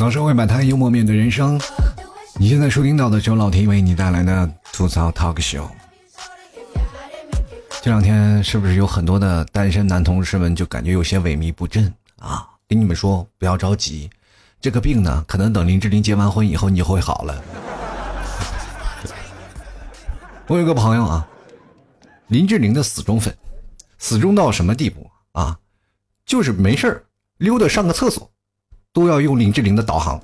槽社会百态，幽默面对人生。你现在收听到的是老 T 为你带来的吐槽 Talk Show。这两天是不是有很多的单身男同事们就感觉有些萎靡不振啊？跟你们说，不要着急，这个病呢，可能等林志玲结完婚以后，你就会好了。我有个朋友啊，林志玲的死忠粉，死忠到什么地步啊？就是没事溜达上个厕所，都要用林志玲的导航。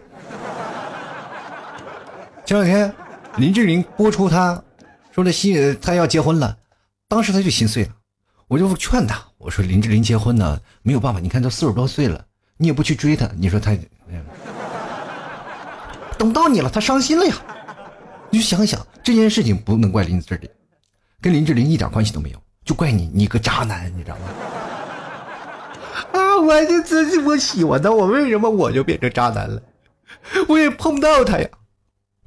前两天，林志玲播出她说的心，她要结婚了，当时她就心碎了。我就劝她，我说林志玲结婚呢没有办法，你看都四十多岁了，你也不去追她，你说她等到你了，她伤心了呀。你就想想这件事情，不能怪林志玲，跟林志玲一点关系都没有，就怪你，你个渣男，你知道吗？啊，我就自己我喜欢他，我为什么我就变成渣男了？我也碰不到他呀。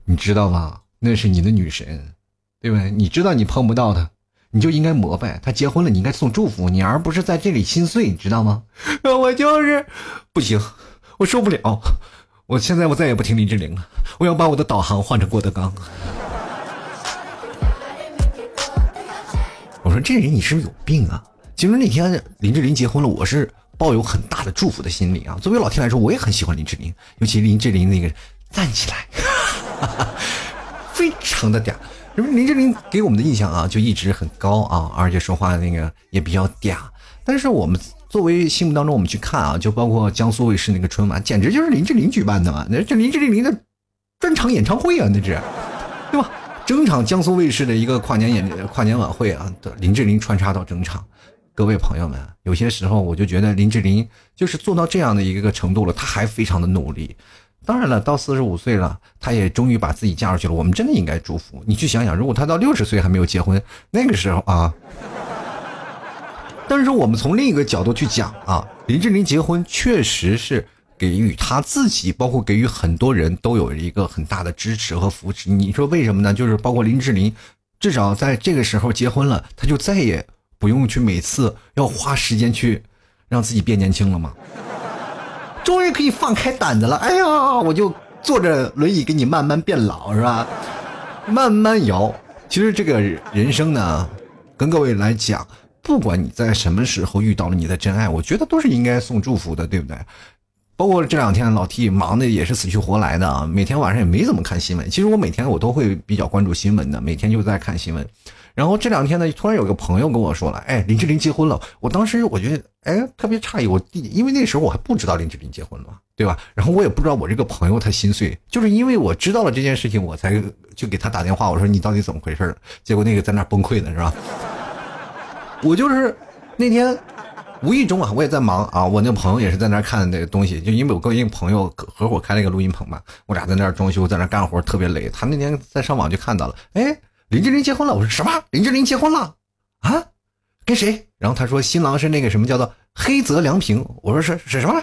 你知道吗？那是你的女神，对不对？你知道你碰不到他，你就应该膜拜他结婚了，你应该送祝福你，而不是在这里心碎，你知道吗？我就是不行，我受不了。我现在我再也不听林志玲了，我要把我的导航换成郭德纲。我说这人你是不是有病啊？其实那天林志玲结婚了，我是抱有很大的祝福的心理啊。作为老 T 来说，我也很喜欢林志玲，尤其林志玲那个站起来。非常的嗲，因为林志玲给我们的印象啊，就一直很高啊，而且说话那个也比较嗲。但是我们作为心目当中，我们去看啊，就包括江苏卫视那个春晚，简直就是林志玲举办的嘛，那这林志玲的专场演唱会啊，那是，对吧？整场江苏卫视的一个跨年演跨年晚会啊，林志玲穿插到整场。各位朋友们，有些时候我就觉得林志玲就是做到这样的一个程度了，她还非常的努力。当然了，到四十五岁了，她也终于把自己嫁出去了。我们真的应该祝福。你去想想，如果她到六十岁还没有结婚，那个时候啊。但是我们从另一个角度去讲啊，林志玲结婚确实是给予她自己，包括给予很多人都有一个很大的支持和扶持。你说为什么呢？就是包括林志玲，至少在这个时候结婚了，她就再也不用去每次要花时间去让自己变年轻了吗？终于可以放开胆子了，哎呀，我就坐着轮椅给你慢慢变老，是吧？慢慢摇。其实这个人生呢，跟各位来讲，不管你在什么时候遇到了你的真爱，我觉得都是应该送祝福的，对不对？包括这两天老 T 忙的也是死去活来的啊，每天晚上也没怎么看新闻。其实我每天我都会比较关注新闻的，每天就在看新闻。然后这两天呢，突然有个朋友跟我说了，哎，林志玲结婚了。我当时我觉得，哎，特别诧异。我因为那时候我还不知道林志玲结婚了，对吧？然后我也不知道我这个朋友他心碎，就是因为我知道了这件事情，我才就给他打电话，我说你到底怎么回事？结果那个在那崩溃呢，是吧？我就是那天无意中啊，我也在忙啊，我那朋友也是在那看那个东西，就因为我跟一个朋友合伙开了一个录音棚嘛，我俩在那装修，在那干活，特别累。他那天在上网就看到了，哎。林志玲结婚了，我说什么？林志玲结婚了啊？跟谁？然后他说新郎是那个什么叫做黑泽良平。我说是是什么？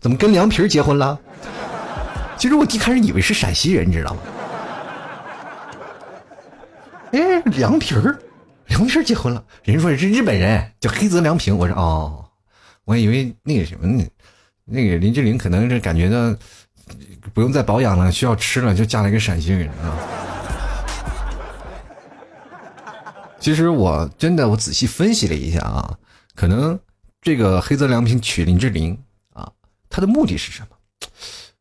怎么跟凉皮结婚了？其实我一开始以为是陕西人，你知道吗？哎，凉皮儿，凉皮儿结婚了。人家说是日本人，叫黑泽良平。我说哦，我以为那个什么呢？那个林志玲可能是感觉到不用再保养了，需要吃了，就嫁了一个陕西人啊。其实我真的我仔细分析了一下啊，可能这个黑泽良平娶林志玲啊，他的目的是什么？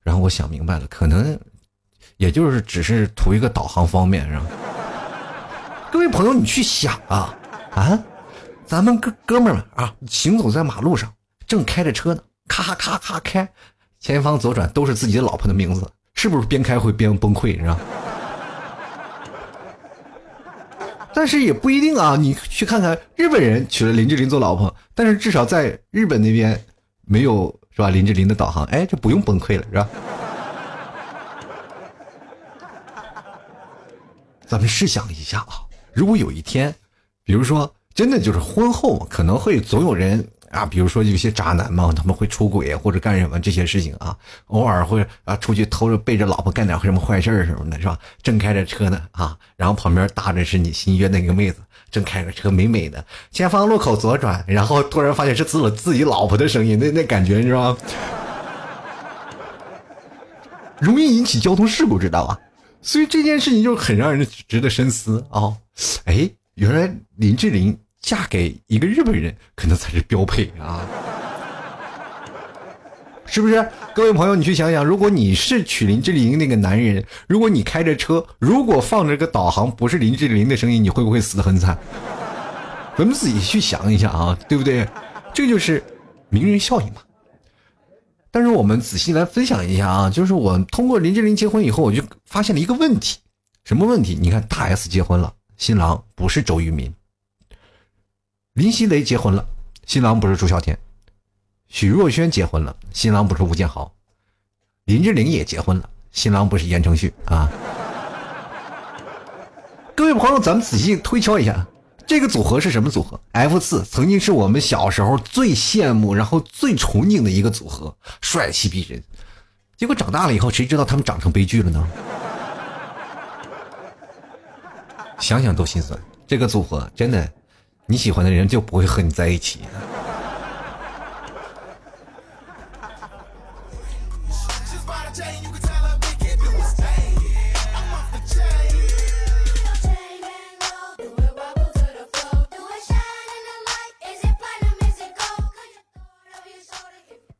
然后我想明白了，可能也就是只是图一个导航方便，是吧？各位朋友，你去想啊啊，咱们哥哥们儿啊，行走在马路上，正开着车呢，咔咔咔咔开，前方左转都是自己的老婆的名字，是不是边开会边崩溃，是吧？但是也不一定啊，你去看看日本人娶了林志玲做老婆，但是至少在日本那边没有是吧？林志玲的导航，哎，就不用崩溃了，是吧？咱们试想一下啊，如果有一天，比如说真的就是婚后可能会总有人。啊，比如说有些渣男嘛，他们会出轨或者干什么这些事情啊，偶尔会啊出去偷着背着老婆干点什么坏事什么的，是吧？正开着车呢啊，然后旁边搭着是你新约那个妹子，正开着车美美的，前方路口左转，然后突然发现是自我自己老婆的声音，那那感觉你知道吗？容易引起交通事故，知道吧？所以这件事情就很让人值得深思啊！哎，原来林志玲嫁给一个日本人，可能才是标配啊！是不是？各位朋友，你去想想，如果你是娶林志玲那个男人，如果你开着车，如果放着个导航不是林志玲的声音，你会不会死得很惨？咱们自己去想一想啊，对不对？这就是名人效应嘛。但是我们仔细来分享一下啊，就是我通过林志玲结婚以后，我就发现了一个问题，什么问题？你看大 S 结婚了，新郎不是周渝民；林熙蕾结婚了，新郎不是朱孝天；许若萱结婚了，新郎不是吴建豪；林志玲也结婚了，新郎不是言承旭啊。各位朋友，咱们仔细推敲一下。这个组合是什么组合？F 四曾经是我们小时候最羡慕，然后最憧憬的一个组合，帅气逼人。结果长大了以后，谁知道他们长成悲剧了呢？想想都心酸。这个组合真的，你喜欢的人就不会和你在一起。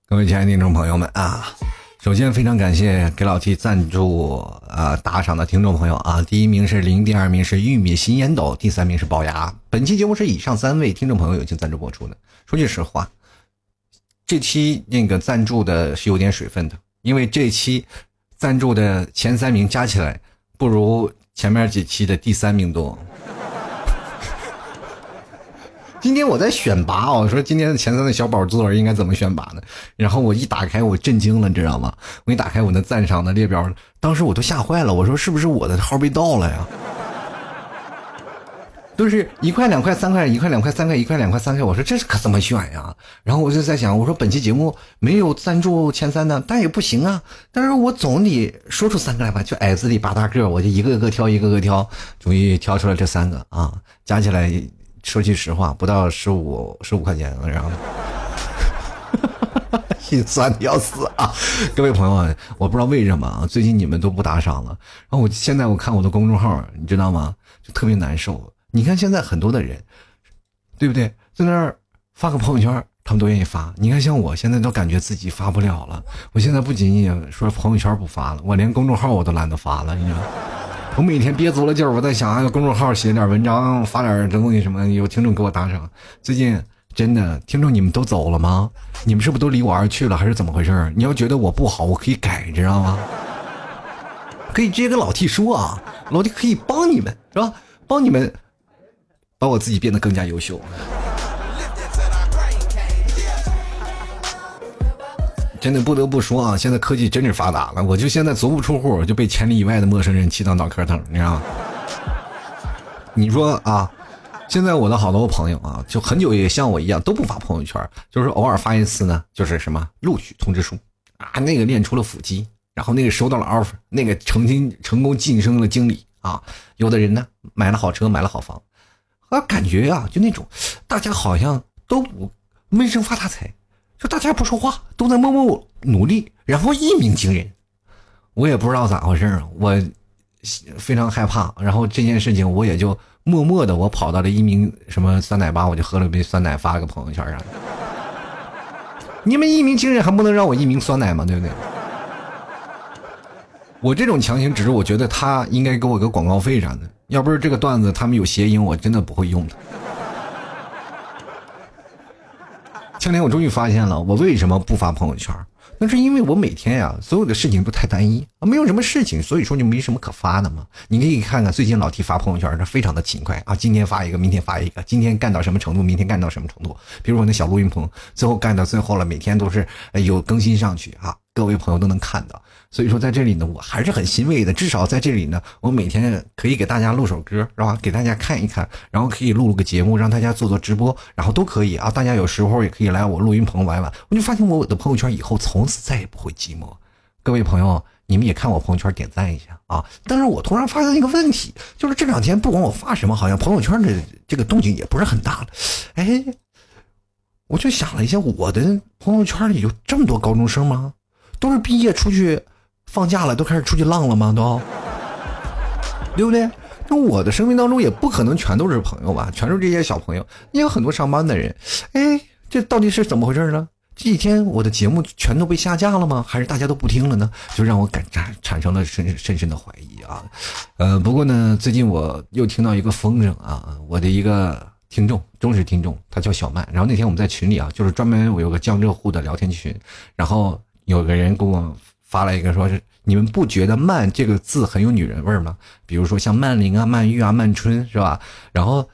各位亲爱的听众朋友们啊，首先非常感谢给老 T 赞助啊打赏的听众朋友啊，第一名是零，第二名是玉米新烟斗，第三名是龅牙。本期节目是以上三位听众朋友友情赞助播出的。说句实话，这期那个赞助的是有点水分的，因为这期赞助的前三名加起来不如前面几期的第三名多。今天我在选拔，我说今天的前三的小宝座应该怎么选拔呢？然后我一打开，我震惊了，你知道吗？我一打开我那赞赏的列表，当时我都吓坏了。我说是不是我的号被盗了呀？都是一块两块三块一块两块三块一块两块三块，我说这是可怎么选呀？然后我就在想，我说本期节目没有赞助前三的，但也不行啊。但是我总得说出三个来吧，就矮子里拔大个，我就一个个挑，一个个挑，终于挑出了这三个啊，加起来。说句实话，不到十五十五块钱，然后心酸的要死啊！各位朋友，我不知道为什么啊，最近你们都不打赏了。然后我现在我看我的公众号，你知道吗？就特别难受。你看现在很多的人，对不对？在那儿发个朋友圈，他们都愿意发。你看像我现在都感觉自己发不了了。我现在不仅仅说朋友圈不发了，我连公众号我都懒得发了，你知道。我每天憋足了劲儿，我在想，哎，公众号写点文章，发点东西什么，有听众给我打赏。最近真的听众你们都走了吗？你们是不是都离我而去了，还是怎么回事？你要觉得我不好，我可以改，知道吗？可以直接跟老 T 说啊，老 T 可以帮你们，是吧？帮你们把我自己变得更加优秀。真的不得不说啊，现在科技真是发达了。我就现在足不出户，就被千里以外的陌生人气到脑壳疼，你知道吗？你说啊，现在我的好多朋友啊，就很久也像我一样都不发朋友圈，就是偶尔发一次呢，就是什么录取通知书啊，那个练出了腹肌，然后那个收到了 offer，那个成经成功晋升了经理啊，有的人呢买了好车，买了好房，啊，感觉啊，就那种大家好像都不闷声发大财。就大家不说话，都在默默努力，然后一鸣惊人。我也不知道咋回事我非常害怕。然后这件事情，我也就默默的，我跑到了一鸣什么酸奶吧，我就喝了杯酸奶，发了个朋友圈啥的。你们一鸣惊人，还不能让我一鸣酸奶吗？对不对？我这种强行，只是我觉得他应该给我个广告费啥的。要不是这个段子他们有谐音，我真的不会用的。这天我终于发现了，我为什么不发朋友圈？那是因为我每天呀，所有的事情都太单一，啊没有什么事情，所以说就没什么可发的嘛。你可以看看最近老 T 发朋友圈，他非常的勤快啊，今天发一个，明天发一个，今天干到什么程度，明天干到什么程度。比如我那小录音棚，最后干到最后了，每天都是有更新上去啊，各位朋友都能看到。所以说在这里呢，我还是很欣慰的。至少在这里呢，我每天可以给大家录首歌，是吧？给大家看一看，然后可以录个节目，让大家做做直播，然后都可以啊。大家有时候也可以来我录音棚玩玩。我就发现我的朋友圈以后从此再也不会寂寞。各位朋友，你们也看我朋友圈，点赞一下啊！但是我突然发现一个问题，就是这两天不管我发什么，好像朋友圈的这个动静也不是很大了。哎，我就想了一下，我的朋友圈里有这么多高中生吗？都是毕业出去。放假了都开始出去浪了吗？都，对不对？那我的生命当中也不可能全都是朋友吧，全是这些小朋友，也有很多上班的人。哎，这到底是怎么回事呢？这几天我的节目全都被下架了吗？还是大家都不听了呢？就让我感产产生了深深深的怀疑啊。呃，不过呢，最近我又听到一个风声啊，我的一个听众，忠实听众，他叫小曼。然后那天我们在群里啊，就是专门我有个江浙沪的聊天群，然后有个人给我发了一个，说是你们不觉得“曼”这个字很有女人味吗？比如说像曼玲啊、曼玉啊、曼春是吧？然后。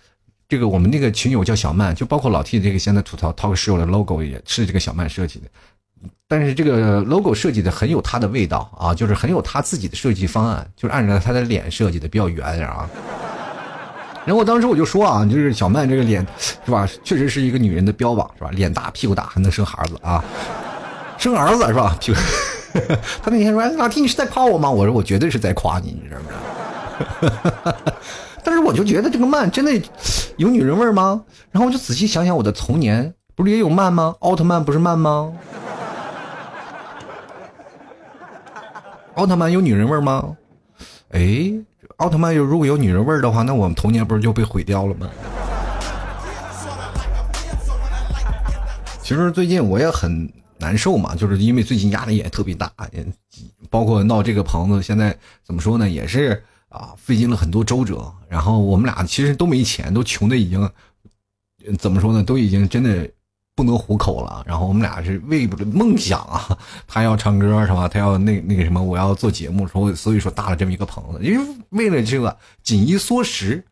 这个我们那个群友叫小曼，就包括老 T 这个现在吐槽 talk show 的 logo 也是这个小曼设计的，但是这个 logo 设计的很有他的味道啊，就是很有他自己的设计方案，就是按照他的脸设计的比较圆啊。然后当时我就说啊，就是小曼这个脸是吧，确实是一个女人的标榜是吧？脸大屁股大还能生孩子啊，生儿子是吧？屁股。他那天说老 T 你是在夸我吗？我说我绝对是在夸你，你知道吗？但是我就觉得这个慢真的有女人味吗？然后我就仔细想想我的童年，不是也有慢吗？奥特曼不是慢吗？奥特曼有女人味吗？哎，奥特曼有如果有女人味的话，那我们童年不是就被毁掉了吗？其实最近我也很难受嘛，就是因为最近压力也特别大，包括闹这个棚子，现在怎么说呢，也是。啊，费尽了很多周折，然后我们俩其实都没钱，都穷的已经，怎么说呢，都已经真的不能糊口了。然后我们俩是为了梦想啊，他要唱歌是吧？他要那那个什么，我要做节目，说所以说搭了这么一个棚子，因为为了这个紧衣缩食，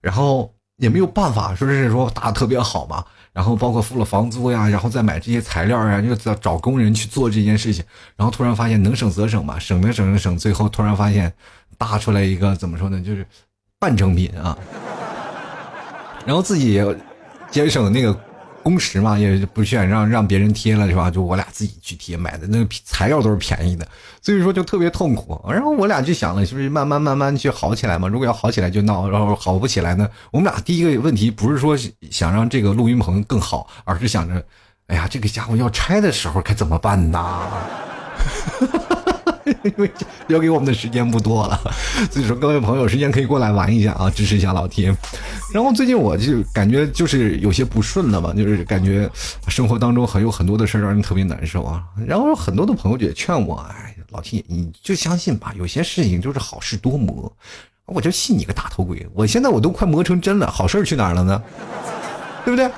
然后也没有办法，说是说搭的特别好嘛。然后包括付了房租呀，然后再买这些材料呀，又找找工人去做这件事情，然后突然发现能省则省嘛，省着省着省，最后突然发现。搭出来一个怎么说呢？就是半成品啊，然后自己也节省那个工时嘛，也不想让让别人贴了是吧？就我俩自己去贴，买的那个材料都是便宜的，所以说就特别痛苦。然后我俩就想了，是不是慢慢慢慢去好起来嘛？如果要好起来就闹，然后好不起来呢？我们俩第一个问题不是说想让这个录音棚更好，而是想着，哎呀，这个家伙要拆的时候该怎么办呢？因为留给我们的时间不多了，所以说各位朋友，时间可以过来玩一下啊，支持一下老天。然后最近我就感觉就是有些不顺了嘛，就是感觉生活当中还有很多的事让人特别难受啊。然后很多的朋友也劝我，哎，老天，你就相信吧，有些事情就是好事多磨。我就信你个大头鬼！我现在我都快磨成真了，好事去哪儿了呢？对不对？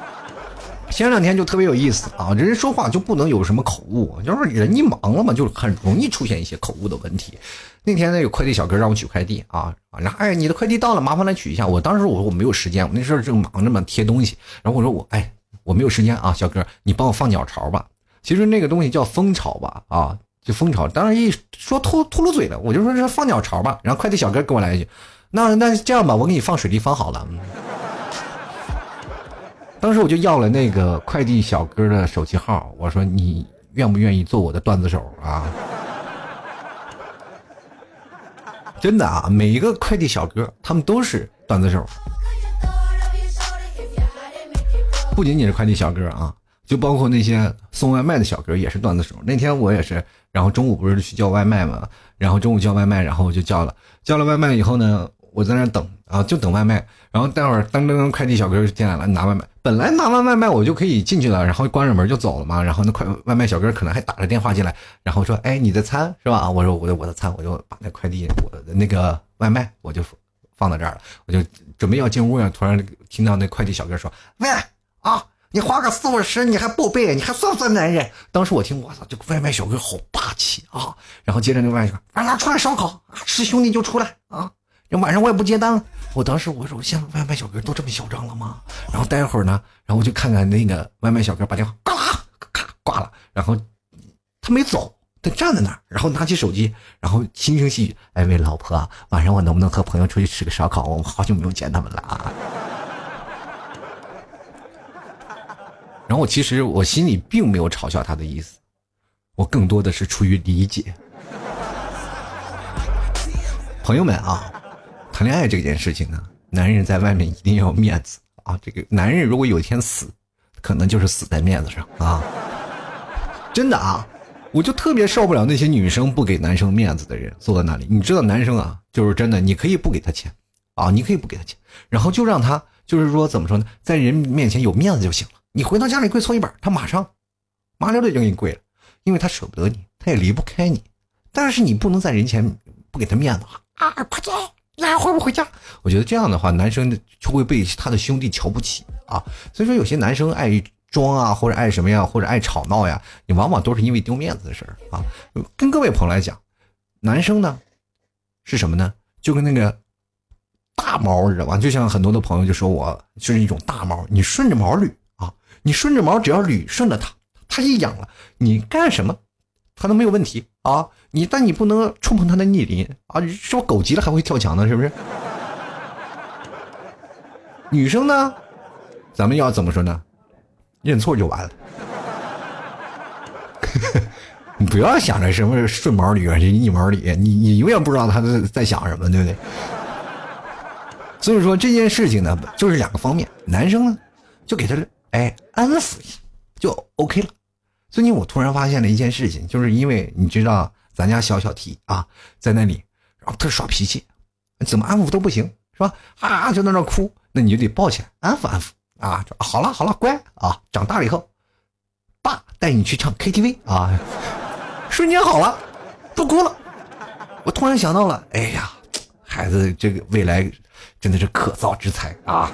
前两天就特别有意思啊，人说话就不能有什么口误，就是人一忙了嘛，就很容易出现一些口误的问题。那天呢，有快递小哥让我取快递啊，然后哎，你的快递到了，麻烦来取一下。我当时我说我没有时间，我那时候正忙着嘛，贴东西。然后我说我哎，我没有时间啊，小哥，你帮我放鸟巢吧。其实那个东西叫蜂巢吧，啊，就蜂巢。当时一说秃秃噜嘴了，我就说是放鸟巢吧。然后快递小哥给我来一句，那那这样吧，我给你放水立方好了。当时我就要了那个快递小哥的手机号，我说你愿不愿意做我的段子手啊？真的啊，每一个快递小哥他们都是段子手，不仅仅是快递小哥啊，就包括那些送外卖的小哥也是段子手。那天我也是，然后中午不是去叫外卖嘛，然后中午叫外卖，然后我就叫了，叫了外卖以后呢。我在那等啊，就等外卖。然后待会儿噔噔噔，快递小哥就进来了，拿外卖。本来拿完外卖我就可以进去了，然后关上门就走了嘛。然后那快外卖小哥可能还打着电话进来，然后说：“哎，你的餐是吧？”我说：“我的我的餐。”我就把那快递我的那个外卖我就放到这儿了。我就准备要进屋呀，突然听到那快递小哥说：“喂啊，你花个四五十你还报备，你还算不算男人？”当时我听，我操，这个外卖小哥好霸气啊！然后接着那外卖说：“晚上出来烧烤，是兄弟就出来啊。”晚上我也不接单了。我当时我说，现在外卖小哥都这么嚣张了吗？然后待会儿呢，然后我就看看那个外卖小哥把电话嘎啦咔挂了，然后他没走，他站在那儿，然后拿起手机，然后轻声细语：“哎，喂，老婆，晚上我能不能和朋友出去吃个烧烤？我们好久没有见他们了啊。”然后我其实我心里并没有嘲笑他的意思，我更多的是出于理解。朋友们啊。谈恋爱这件事情呢，男人在外面一定要面子啊！这个男人如果有一天死，可能就是死在面子上啊！真的啊！我就特别受不了那些女生不给男生面子的人坐在那里。你知道，男生啊，就是真的，你可以不给他钱啊，你可以不给他钱，然后就让他就是说怎么说呢，在人面前有面子就行了。你回到家里跪搓衣板，他马上麻溜的就给你跪了，因为他舍不得你，他也离不开你。但是你不能在人前不给他面子啊！快走，那还回不回家？我觉得这样的话，男生就会被他的兄弟瞧不起啊。所以说，有些男生爱。装啊，或者爱什么呀，或者爱吵闹呀，你往往都是因为丢面子的事儿啊。跟各位朋友来讲，男生呢是什么呢？就跟那个大毛知道吧？就像很多的朋友就说我就是一种大毛，你顺着毛捋啊，你顺着毛只要捋顺了它，它一痒了，你干什么它都没有问题啊。你但你不能触碰它的逆鳞啊，说狗急了还会跳墙呢，是不是？女生呢，咱们要怎么说呢？认错就完了，你 不要想着什么顺毛捋这逆毛捋，你你永远不知道他在在想什么，对不对？所以说这件事情呢，就是两个方面，男生呢就给他哎安抚一下就 OK 了。最近我突然发现了一件事情，就是因为你知道咱家小小 T 啊在那里，然后他耍脾气，怎么安抚都不行，是吧？啊就在那哭，那你就得抱起来安抚安抚。啊，好了好了，乖啊！长大了以后，爸带你去唱 KTV 啊，瞬间好了，不哭了。我突然想到了，哎呀，孩子这个未来真的是可造之材啊！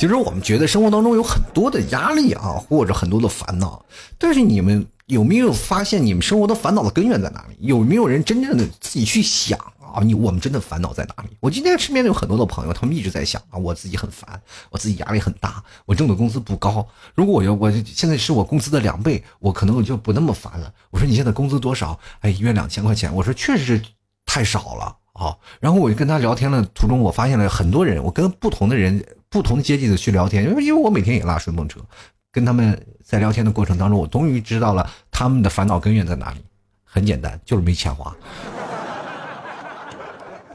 其实我们觉得生活当中有很多的压力啊，或者很多的烦恼，但是你们有没有发现，你们生活的烦恼的根源在哪里？有没有人真正的自己去想？啊，你我们真的烦恼在哪里？我今天身边有很多的朋友，他们一直在想啊，我自己很烦，我自己压力很大，我挣的工资不高。如果我要我现在是我工资的两倍，我可能我就不那么烦了。我说你现在工资多少？哎，一月两千块钱。我说确实是太少了啊。然后我就跟他聊天的途中，我发现了很多人，我跟不同的人、不同阶级的去聊天，因为因为我每天也拉顺风车，跟他们在聊天的过程当中，我终于知道了他们的烦恼根源在哪里。很简单，就是没钱花。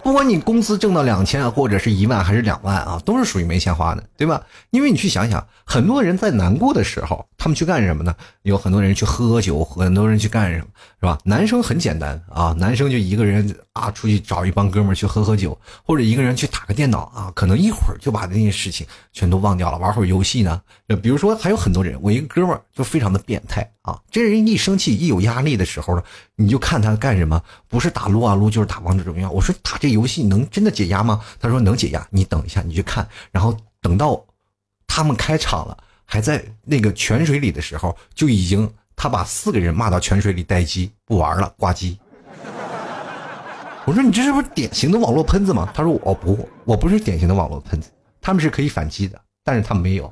不管你工资挣到两千或者是一万还是两万啊，都是属于没钱花的，对吧？因为你去想想，很多人在难过的时候，他们去干什么呢？有很多人去喝酒，很多人去干什么，是吧？男生很简单啊，男生就一个人啊，出去找一帮哥们去喝喝酒，或者一个人去打个电脑啊，可能一会儿就把那些事情全都忘掉了，玩会儿游戏呢。比如说，还有很多人，我一个哥们就非常的变态啊，这人一生气、一有压力的时候呢，你就看他干什么，不是打撸啊撸，就是打王者荣耀。我说打这游戏能真的解压吗？他说能解压。你等一下，你去看，然后等到他们开场了，还在那个泉水里的时候，就已经他把四个人骂到泉水里待机，不玩了，挂机。我说你这是不是典型的网络喷子吗？他说我不，我不是典型的网络喷子，他们是可以反击的，但是他们没有。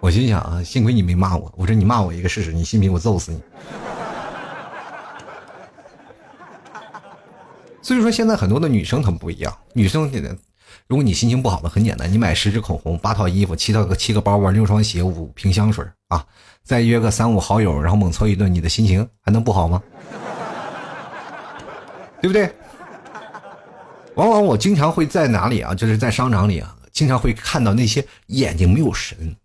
我心想啊，幸亏你没骂我。我说你骂我一个试试，你信不信我揍死你？所以说现在很多的女生她们不一样，女生现在，如果你心情不好的，很简单，你买十支口红、八套衣服、七套个七个包包、六双鞋、五瓶香水啊，再约个三五好友，然后猛搓一顿，你的心情还能不好吗？对不对？往往我经常会在哪里啊？就是在商场里啊，经常会看到那些眼睛没有神。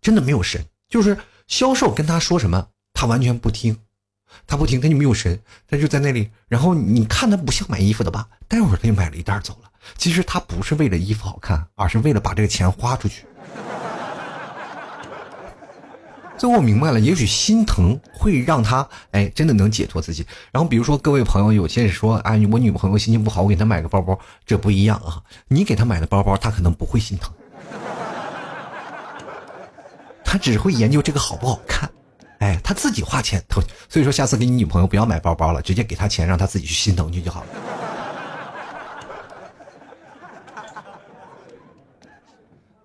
真的没有神，就是销售跟他说什么，他完全不听，他不听，他就没有神，他就在那里。然后你看他不像买衣服的吧？待会儿他就买了一袋走了。其实他不是为了衣服好看，而是为了把这个钱花出去。最后我明白了，也许心疼会让他哎，真的能解脱自己。然后比如说各位朋友，有些人说哎，我女朋友心情不好，我给她买个包包，这不一样啊。你给她买的包包，她可能不会心疼。他只会研究这个好不好看，哎，他自己花钱，投，所以说下次给你女朋友不要买包包了，直接给她钱，让她自己去心疼去就好了。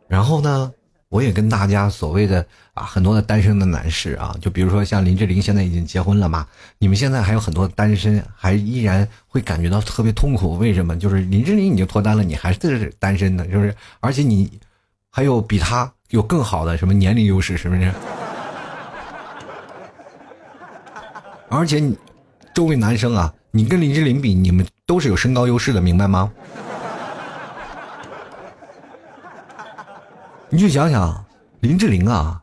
然后呢，我也跟大家所谓的啊，很多的单身的男士啊，就比如说像林志玲现在已经结婚了嘛，你们现在还有很多单身，还依然会感觉到特别痛苦，为什么？就是林志玲已经脱单了，你还是单身的，就是而且你还有比他。有更好的什么年龄优势是不是？而且你周围男生啊，你跟林志玲比，你们都是有身高优势的，明白吗？你去想想，林志玲啊，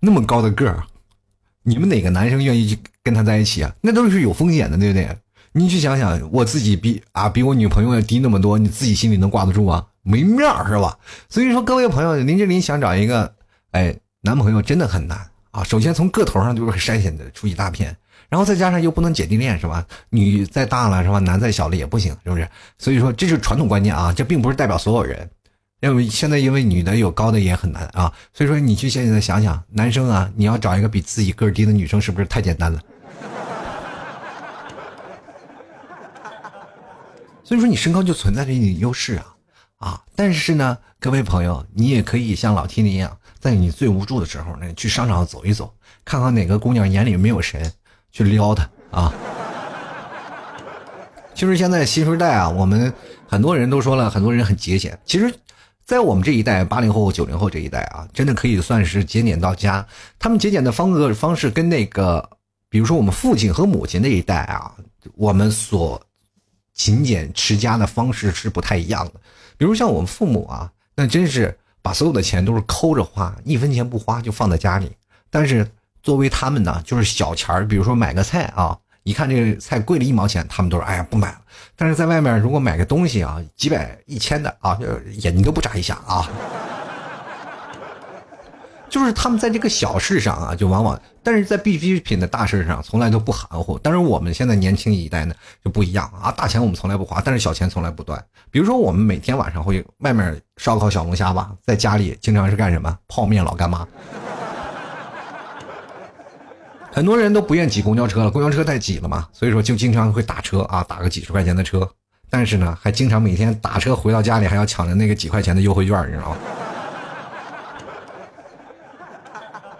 那么高的个儿，你们哪个男生愿意去跟她在一起啊？那都是有风险的，对不对？你去想想，我自己比啊比我女朋友要低那么多，你自己心里能挂得住啊？没面儿是吧？所以说，各位朋友，林志玲想找一个哎男朋友真的很难啊。首先从个头上就是筛选的出一大片，然后再加上又不能姐弟恋是吧？女再大了是吧？男再小了也不行，是不是？所以说这是传统观念啊，这并不是代表所有人。因为现在因为女的有高的也很难啊，所以说你去现在想想，男生啊，你要找一个比自己个儿低的女生，是不是太简单了？所以说你身高就存在着一点优势啊，啊！但是呢，各位朋友，你也可以像老 T 那样，在你最无助的时候呢，去商场走一走，看看哪个姑娘眼里没有神，去撩他啊。其实现在新时代啊，我们很多人都说了，很多人很节俭。其实。在我们这一代，八零后、九零后这一代啊，真的可以算是节俭到家。他们节俭的方个方式跟那个，比如说我们父亲和母亲那一代啊，我们所勤俭持家的方式是不太一样的。比如像我们父母啊，那真是把所有的钱都是抠着花，一分钱不花就放在家里。但是作为他们呢，就是小钱儿，比如说买个菜啊。一看这个菜贵了一毛钱，他们都说：“哎呀，不买了。”但是在外面如果买个东西啊，几百、一千的啊，眼睛都不眨一下啊。就是他们在这个小事上啊，就往往；但是在必需品的大事上，从来都不含糊。但是我们现在年轻一代呢，就不一样啊，大钱我们从来不花，但是小钱从来不断。比如说，我们每天晚上会外面烧烤小龙虾吧，在家里经常是干什么？泡面老干妈。很多人都不愿挤公交车了，公交车太挤了嘛，所以说就经常会打车啊，打个几十块钱的车。但是呢，还经常每天打车回到家里还要抢着那个几块钱的优惠券，你知道吗？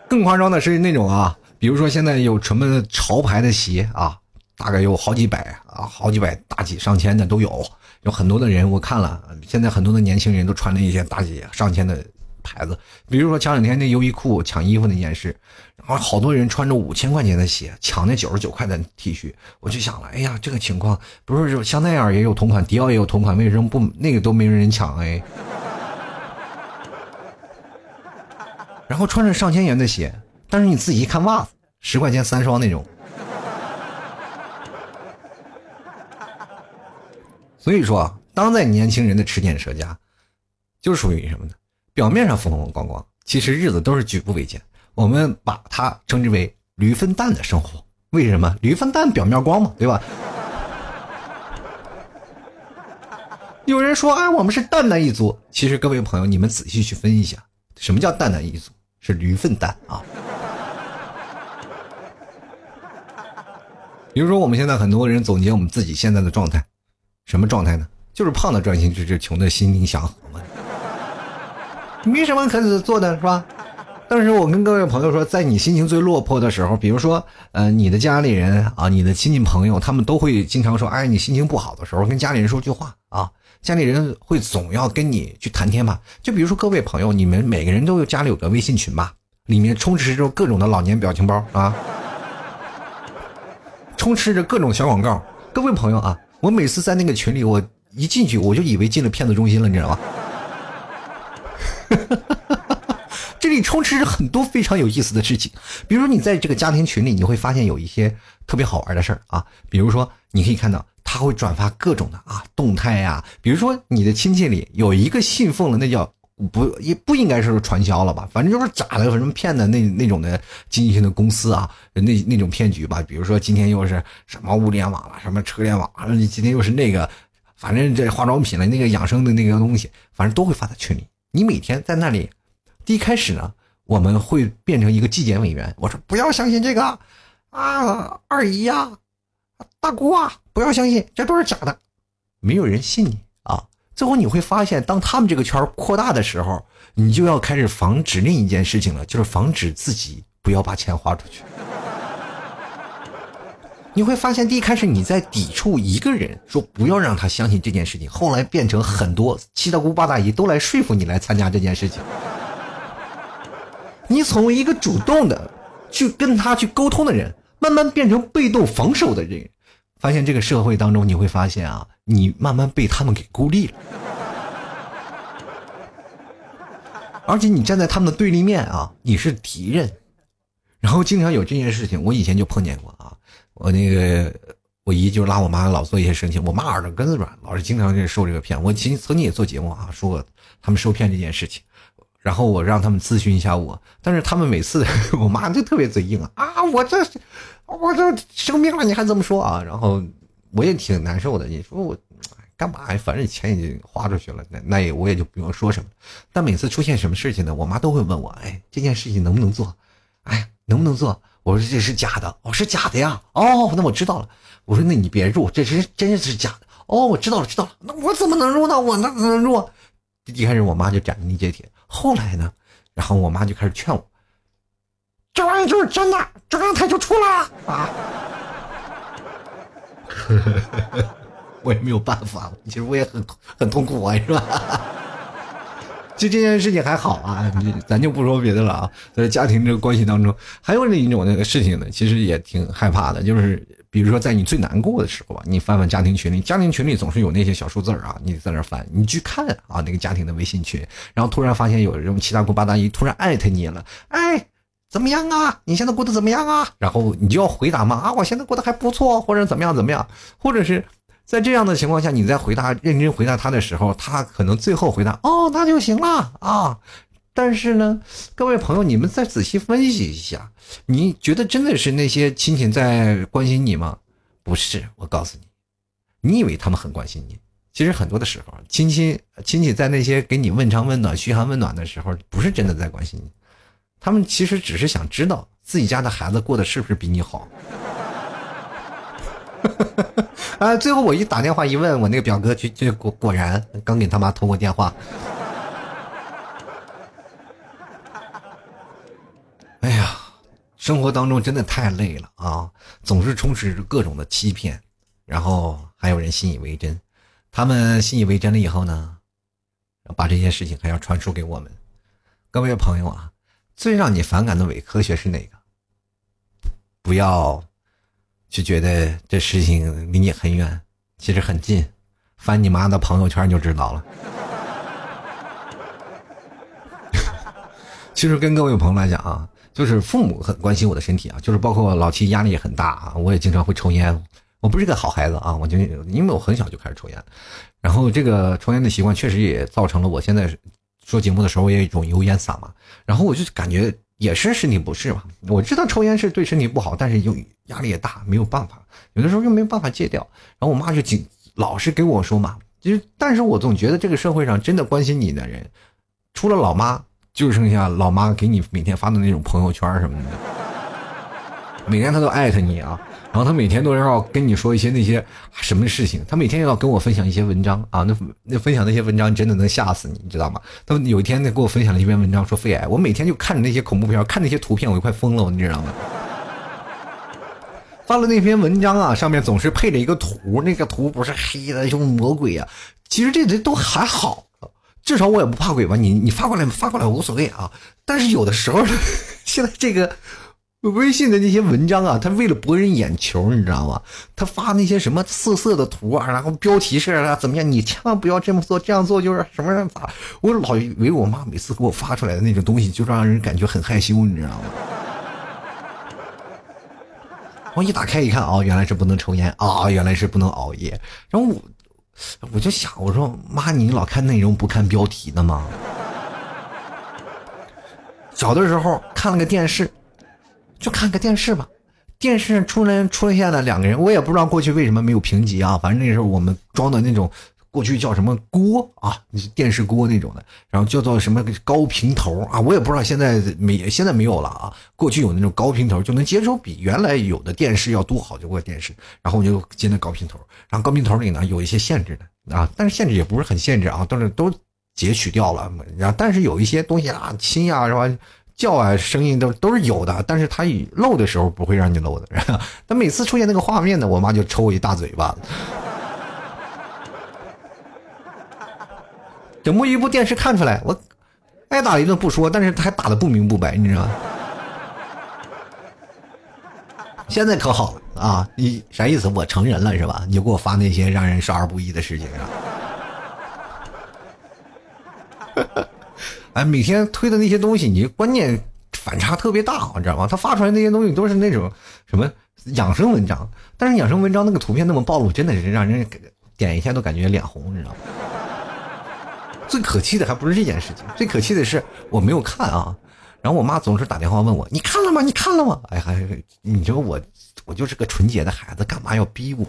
更夸张的是那种啊，比如说现在有什么潮牌的鞋啊，大概有好几百啊，好几百大几上千的都有。有很多的人我看了，现在很多的年轻人都穿着一些大几上千的。牌子，比如说前两天那优衣库抢衣服那件事，然后好多人穿着五千块钱的鞋抢那九十九块的 T 恤，我就想了，哎呀，这个情况不是香奈儿也有同款，迪奥也有同款，为什么不那个都没人抢哎？然后穿着上千元的鞋，但是你自己一看袜子，十块钱三双那种，所以说，当代年轻人的持俭舍家，就属于什么呢？表面上风风光光，其实日子都是举步维艰。我们把它称之为“驴粪蛋”的生活。为什么？驴粪蛋表面光嘛，对吧？有人说：“哎，我们是蛋蛋一族。”其实各位朋友，你们仔细去分析一下，什么叫蛋蛋一族？是驴粪蛋啊！比如说，我们现在很多人总结我们自己现在的状态，什么状态呢？就是胖的专心致志，穷的心灵祥和嘛。没什么可做的是吧？但是我跟各位朋友说，在你心情最落魄的时候，比如说，呃，你的家里人啊，你的亲戚朋友，他们都会经常说，哎，你心情不好的时候，跟家里人说句话啊，家里人会总要跟你去谈天吧。就比如说各位朋友，你们每个人都有家里有个微信群吧，里面充斥着各种的老年表情包啊，充斥着各种小广告。各位朋友啊，我每次在那个群里，我一进去，我就以为进了骗子中心了，你知道吗？哈哈哈哈哈这里充斥着很多非常有意思的事情，比如说你在这个家庭群里，你会发现有一些特别好玩的事儿啊。比如说，你可以看到他会转发各种的啊动态呀。比如说，你的亲戚里有一个信奉了，那叫不也不应该是传销了吧？反正就是假的，什么骗的那那种的经济性的公司啊，那那种骗局吧。比如说今天又是什么物联网了，什么车联网了，今天又是那个，反正这化妆品了，那个养生的那个东西，反正都会发在群里。你每天在那里，第一开始呢，我们会变成一个纪检委员。我说不要相信这个，啊，二姨呀，大姑啊，不要相信，这都是假的，没有人信你啊。最后你会发现，当他们这个圈扩大的时候，你就要开始防止另一件事情了，就是防止自己不要把钱花出去。你会发现，第一开始你在抵触一个人，说不要让他相信这件事情，后来变成很多七大姑八大姨都来说服你来参加这件事情。你从一个主动的去跟他去沟通的人，慢慢变成被动防守的人，发现这个社会当中，你会发现啊，你慢慢被他们给孤立了。而且你站在他们的对立面啊，你是敌人。然后经常有这件事情，我以前就碰见过啊。我那个我姨就拉我妈老做一些事情，我妈耳朵根子软，老是经常是受这个骗。我曾曾经也做节目啊，说过他们受骗这件事情。然后我让他们咨询一下我，但是他们每次我妈就特别嘴硬啊啊！我这我这生病了你还这么说啊？然后我也挺难受的。你说我干嘛呀？反正钱已经花出去了，那那也我也就不用说什么。但每次出现什么事情呢，我妈都会问我：哎，这件事情能不能做？哎，能不能做？我说这是假的，哦，是假的呀。哦，那我知道了。我说那你别入，这是真是假的。哦，我知道了，知道了。那我怎么能入呢？我那怎么能入？一开始我妈就斩钉截铁。后来呢，然后我妈就开始劝我，这玩意就是真的，这刚才就出来了啊！我也没有办法，其实我也很很痛苦啊，是吧？就这件事情还好啊，咱就不说别的了啊。在家庭这个关系当中，还有另一种那个事情呢，其实也挺害怕的，就是。比如说，在你最难过的时候啊，你翻翻家庭群里，家庭群里总是有那些小数字啊，你在那翻，你去看啊，那个家庭的微信群，然后突然发现有这种七大姑八大姨突然艾特你了，哎，怎么样啊？你现在过得怎么样啊？然后你就要回答嘛，啊，我现在过得还不错，或者怎么样怎么样，或者是在这样的情况下，你在回答认真回答他的时候，他可能最后回答，哦，那就行了啊。但是呢，各位朋友，你们再仔细分析一下，你觉得真的是那些亲戚在关心你吗？不是，我告诉你，你以为他们很关心你，其实很多的时候，亲戚亲戚在那些给你问长问短、嘘寒问暖的时候，不是真的在关心你，他们其实只是想知道自己家的孩子过得是不是比你好。啊，最后我一打电话一问，我那个表哥就就果果然刚给他妈通过电话。哎呀，生活当中真的太累了啊！总是充斥着各种的欺骗，然后还有人信以为真。他们信以为真了以后呢，把这些事情还要传输给我们。各位朋友啊，最让你反感的伪科学是哪个？不要就觉得这事情离你很远，其实很近。翻你妈的朋友圈就知道了。其实跟各位朋友来讲啊。就是父母很关心我的身体啊，就是包括老七压力也很大啊，我也经常会抽烟，我不是个好孩子啊，我就因为我很小就开始抽烟，然后这个抽烟的习惯确实也造成了我现在说节目的时候也有一种油烟嗓嘛，然后我就感觉也是身体不适嘛，我知道抽烟是对身体不好，但是又压力也大，没有办法，有的时候又没办法戒掉，然后我妈就紧老是给我说嘛，就是，但是我总觉得这个社会上真的关心你的人，除了老妈。就剩下老妈给你每天发的那种朋友圈什么的，每天他都艾特你啊，然后他每天都要跟你说一些那些什么事情，他每天要跟我分享一些文章啊，那那分享那些文章真的能吓死你，你知道吗？他有一天呢给我分享了一篇文章，说肺癌，我每天就看着那些恐怖片，看那些图片，我就快疯了，你知道吗？发了那篇文章啊，上面总是配了一个图，那个图不是黑的像魔鬼啊，其实这这都还好。至少我也不怕鬼吧？你你发过来发过来无所谓啊。但是有的时候，现在这个微信的那些文章啊，他为了博人眼球，你知道吗？他发那些什么色色的图啊，然后标题是啊怎么样？你千万不要这么做，这样做就是什么咋？我老以为我妈每次给我发出来的那种东西，就让人感觉很害羞，你知道吗？我一打开一看啊，原来是不能抽烟啊，原来是不能熬夜，然后我。我就想，我说妈，你老看内容不看标题的吗？小的时候看了个电视，就看个电视吧。电视出来出现了两个人，我也不知道过去为什么没有评级啊。反正那时候我们装的那种。过去叫什么锅啊？电视锅那种的，然后叫做什么高频头啊？我也不知道现在没现在没有了啊。过去有那种高频头，就能接收比原来有的电视要多好几个电视。然后我就接那高频头，然后高频头里呢有一些限制的啊，但是限制也不是很限制啊，都是都截取掉了。然后但是有一些东西啊，亲啊是吧？叫啊，声音都都是有的，但是它漏的时候不会让你漏的。但每次出现那个画面呢，我妈就抽我一大嘴巴。整部一部电视看出来，我挨打一顿不说，但是他还打的不明不白，你知道吗？现在可好啊！你啥意思？我成人了是吧？你就给我发那些让人少儿不宜的事情啊！哎，每天推的那些东西，你观念反差特别大，你知道吗？他发出来那些东西都是那种什么养生文章，但是养生文章那个图片那么暴露，真的是让人点一下都感觉脸红，你知道吗？最可气的还不是这件事情，最可气的是我没有看啊。然后我妈总是打电话问我：“你看了吗？你看了吗？”哎，还你说我，我就是个纯洁的孩子，干嘛要逼我？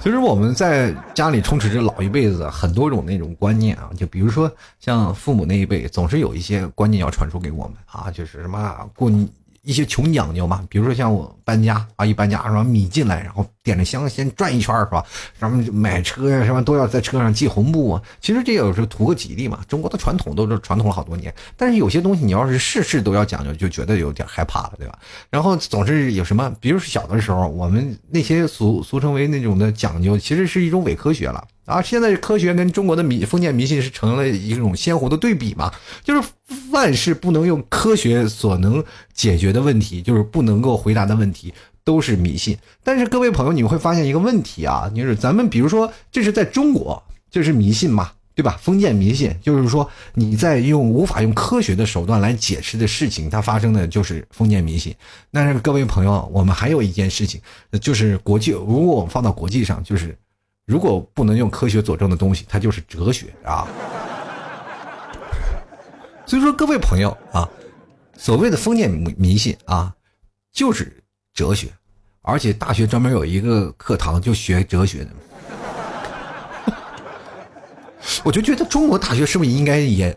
其实我们在家里充斥着老一辈子很多种那种观念啊，就比如说像父母那一辈，总是有一些观念要传输给我们啊，就是什么过。一些穷讲究嘛，比如说像我搬家啊，一搬家是吧，米进来，然后点着香先转一圈是吧？咱们买车呀什么都要在车上系红布啊。其实这也是图个吉利嘛，中国的传统都是传统了好多年。但是有些东西你要是事事都要讲究，就觉得有点害怕了，对吧？然后总是有什么，比如小的时候，我们那些俗俗称为那种的讲究，其实是一种伪科学了。啊，现在科学跟中国的迷封建迷信是成了一种鲜活的对比嘛？就是万事不能用科学所能解决的问题，就是不能够回答的问题，都是迷信。但是各位朋友，你们会发现一个问题啊，就是咱们比如说，这是在中国，这是迷信嘛，对吧？封建迷信就是说你在用无法用科学的手段来解释的事情，它发生的就是封建迷信。但是各位朋友，我们还有一件事情，就是国际，如果我们放到国际上，就是。如果不能用科学佐证的东西，它就是哲学啊。所以说，各位朋友啊，所谓的封建迷信啊，就是哲学，而且大学专门有一个课堂就学哲学的。我就觉得中国大学是不是应该也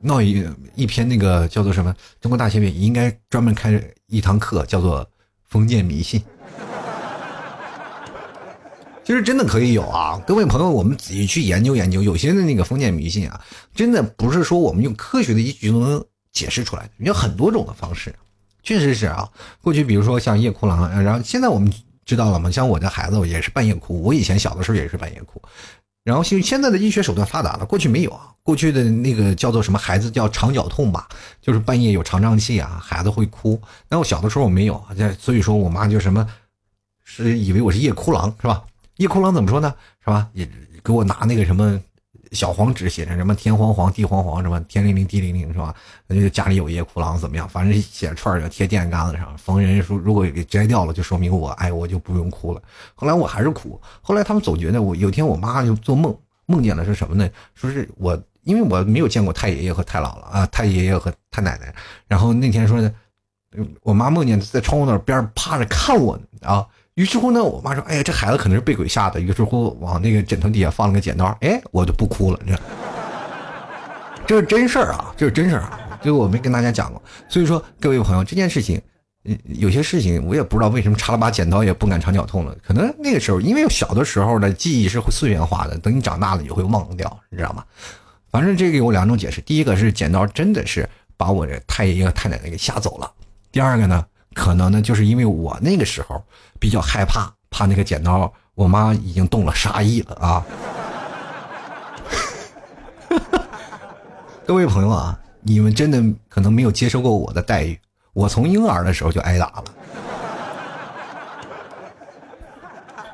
闹一一篇那个叫做什么？中国大学也应该专门开一堂课，叫做封建迷信。其实真的可以有啊，各位朋友，我们仔细去研究研究，有些的那个封建迷信啊，真的不是说我们用科学的依据能解释出来的，有很多种的方式，确实是啊。过去比如说像夜哭郎，然后现在我们知道了嘛，像我的孩子也是半夜哭，我以前小的时候也是半夜哭，然后现现在的医学手段发达了，过去没有啊，过去的那个叫做什么孩子叫肠绞痛吧，就是半夜有肠胀气啊，孩子会哭，那我小的时候我没有，这所以说我妈就什么，是以为我是夜哭郎是吧？夜哭郎怎么说呢？是吧？也给我拿那个什么小黄纸，写着什么天黄黄地黄黄，什么天灵灵地灵灵，是吧？那就家里有夜哭郎怎么样？反正写串儿要贴电线杆子上，逢人说如果给摘掉了，就说明我哎，我就不用哭了。后来我还是哭。后来他们总觉得我有天我妈就做梦，梦见了是什么呢？说是我因为我没有见过太爷爷和太姥姥啊，太爷爷和太奶奶。然后那天说呢，我妈梦见在窗户那边趴着看我呢啊。于是乎呢，我妈说：“哎呀，这孩子可能是被鬼吓的。”于是乎，往那个枕头底下放了个剪刀，哎，我就不哭了。这，这是真事儿啊，这是真事儿啊，就我没跟大家讲过。所以说，各位朋友，这件事情，有些事情我也不知道为什么插了把剪刀也不敢肠绞痛了。可能那个时候，因为小的时候的记忆是会碎片化的，等你长大了你会忘掉，你知道吗？反正这个有两种解释：第一个是剪刀真的是把我这太爷爷太奶奶给吓走了；第二个呢？可能呢，就是因为我那个时候比较害怕，怕那个剪刀，我妈已经动了杀意了啊！各位朋友啊，你们真的可能没有接受过我的待遇，我从婴儿的时候就挨打了，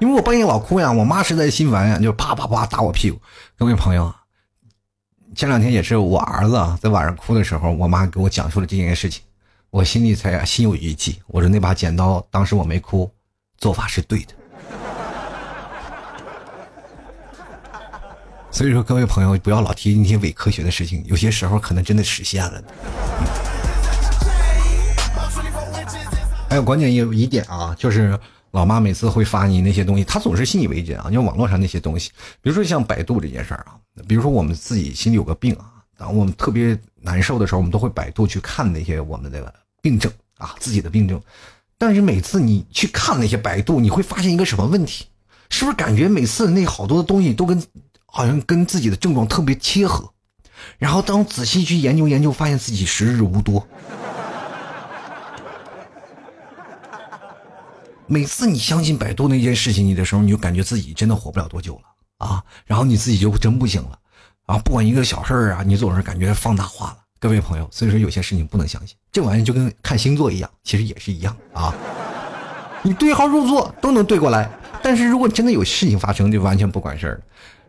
因为我半夜老哭呀，我妈实在心烦呀，就啪啪啪打我屁股。各位朋友，前两天也是我儿子在晚上哭的时候，我妈给我讲述了这件事情。我心里才心有余悸。我说那把剪刀，当时我没哭，做法是对的。所以说，各位朋友不要老提那些伪科学的事情，有些时候可能真的实现了。还有关键有一点啊，就是老妈每次会发你那些东西，她总是信以为真啊。就网络上那些东西，比如说像百度这件事儿啊，比如说我们自己心里有个病啊。当我们特别难受的时候，我们都会百度去看那些我们的病症啊，自己的病症。但是每次你去看那些百度，你会发现一个什么问题？是不是感觉每次那好多的东西都跟好像跟自己的症状特别贴合？然后当仔细去研究研究，发现自己时日无多。每次你相信百度那件事情你的时候，你就感觉自己真的活不了多久了啊！然后你自己就真不行了。啊，不管一个小事儿啊，你总是感觉放大化了。各位朋友，所以说有些事情不能相信，这玩意就跟看星座一样，其实也是一样啊。你对号入座都能对过来，但是如果真的有事情发生，就完全不管事儿了。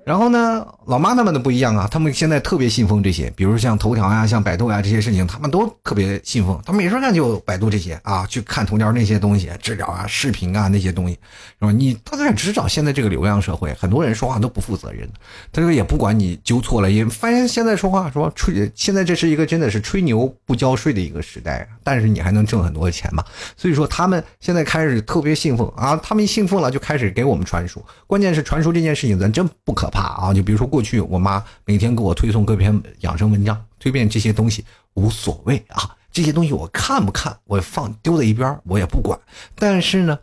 然后呢，老妈他们的不一样啊，他们现在特别信奉这些，比如像头条呀、像百度呀这些事情，他们都特别信奉。他没事干就百度这些啊，去看头条那些东西，治疗啊、视频啊那些东西，是吧？你大概知道现在这个流量社会，很多人说话都不负责任，他说也不管你纠错了，也发现现在说话说吹，现在这是一个真的是吹牛不交税的一个时代，但是你还能挣很多钱嘛？所以说他们现在开始特别信奉啊，他们一信奉了就开始给我们传输，关键是传输这件事情咱真不可怕。啊，就比如说过去我妈每天给我推送各篇养生文章，推荐这些东西无所谓啊，这些东西我看不看，我放丢在一边，我也不管。但是呢，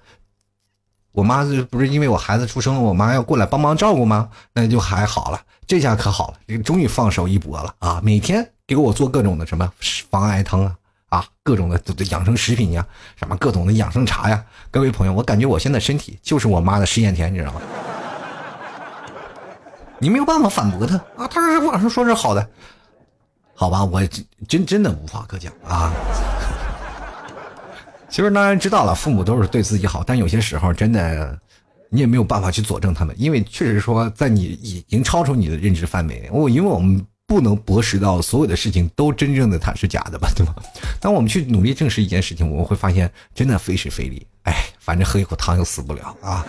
我妈不是因为我孩子出生了，我妈要过来帮忙照顾吗？那就还好了，这下可好了，终于放手一搏了啊！每天给我做各种的什么防癌汤啊，啊，各种的养生食品呀，什么各种的养生茶呀。各位朋友，我感觉我现在身体就是我妈的试验田，你知道吗？你没有办法反驳他啊！他说网上说是好的，好吧，我真真的无话可讲啊。其实当然知道了，父母都是对自己好，但有些时候真的你也没有办法去佐证他们，因为确实说在你已经超出你的认知范围。我因为我们不能驳实到所有的事情都真正的它是假的吧，对吧？当我们去努力证实一件事情，我们会发现真的费时费力。哎，反正喝一口汤又死不了啊。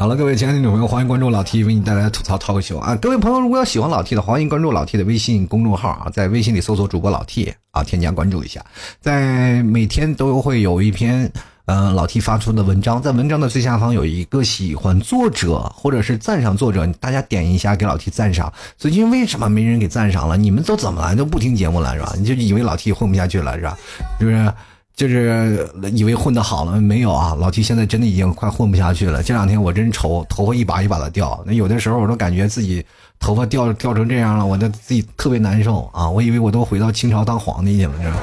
好了，各位亲爱的听众朋友，欢迎关注老 T 为你带来的吐槽 talk 秀啊！各位朋友，如果要喜欢老 T 的，欢迎关注老 T 的微信公众号啊，在微信里搜索主播老 T 啊，添加关注一下。在每天都会有一篇嗯老 T 发出的文章，在文章的最下方有一个喜欢作者或者是赞赏作者，大家点一下给老 T 赞赏。最近为什么没人给赞赏了？你们都怎么了？都不听节目了是吧？你就以为老 T 混不下去了是吧？是不是？就是以为混得好了，没有啊！老七现在真的已经快混不下去了。这两天我真愁，头发一把一把的掉。那有的时候我都感觉自己头发掉掉成这样了，我都自己特别难受啊！我以为我都回到清朝当皇帝去了，知道吗？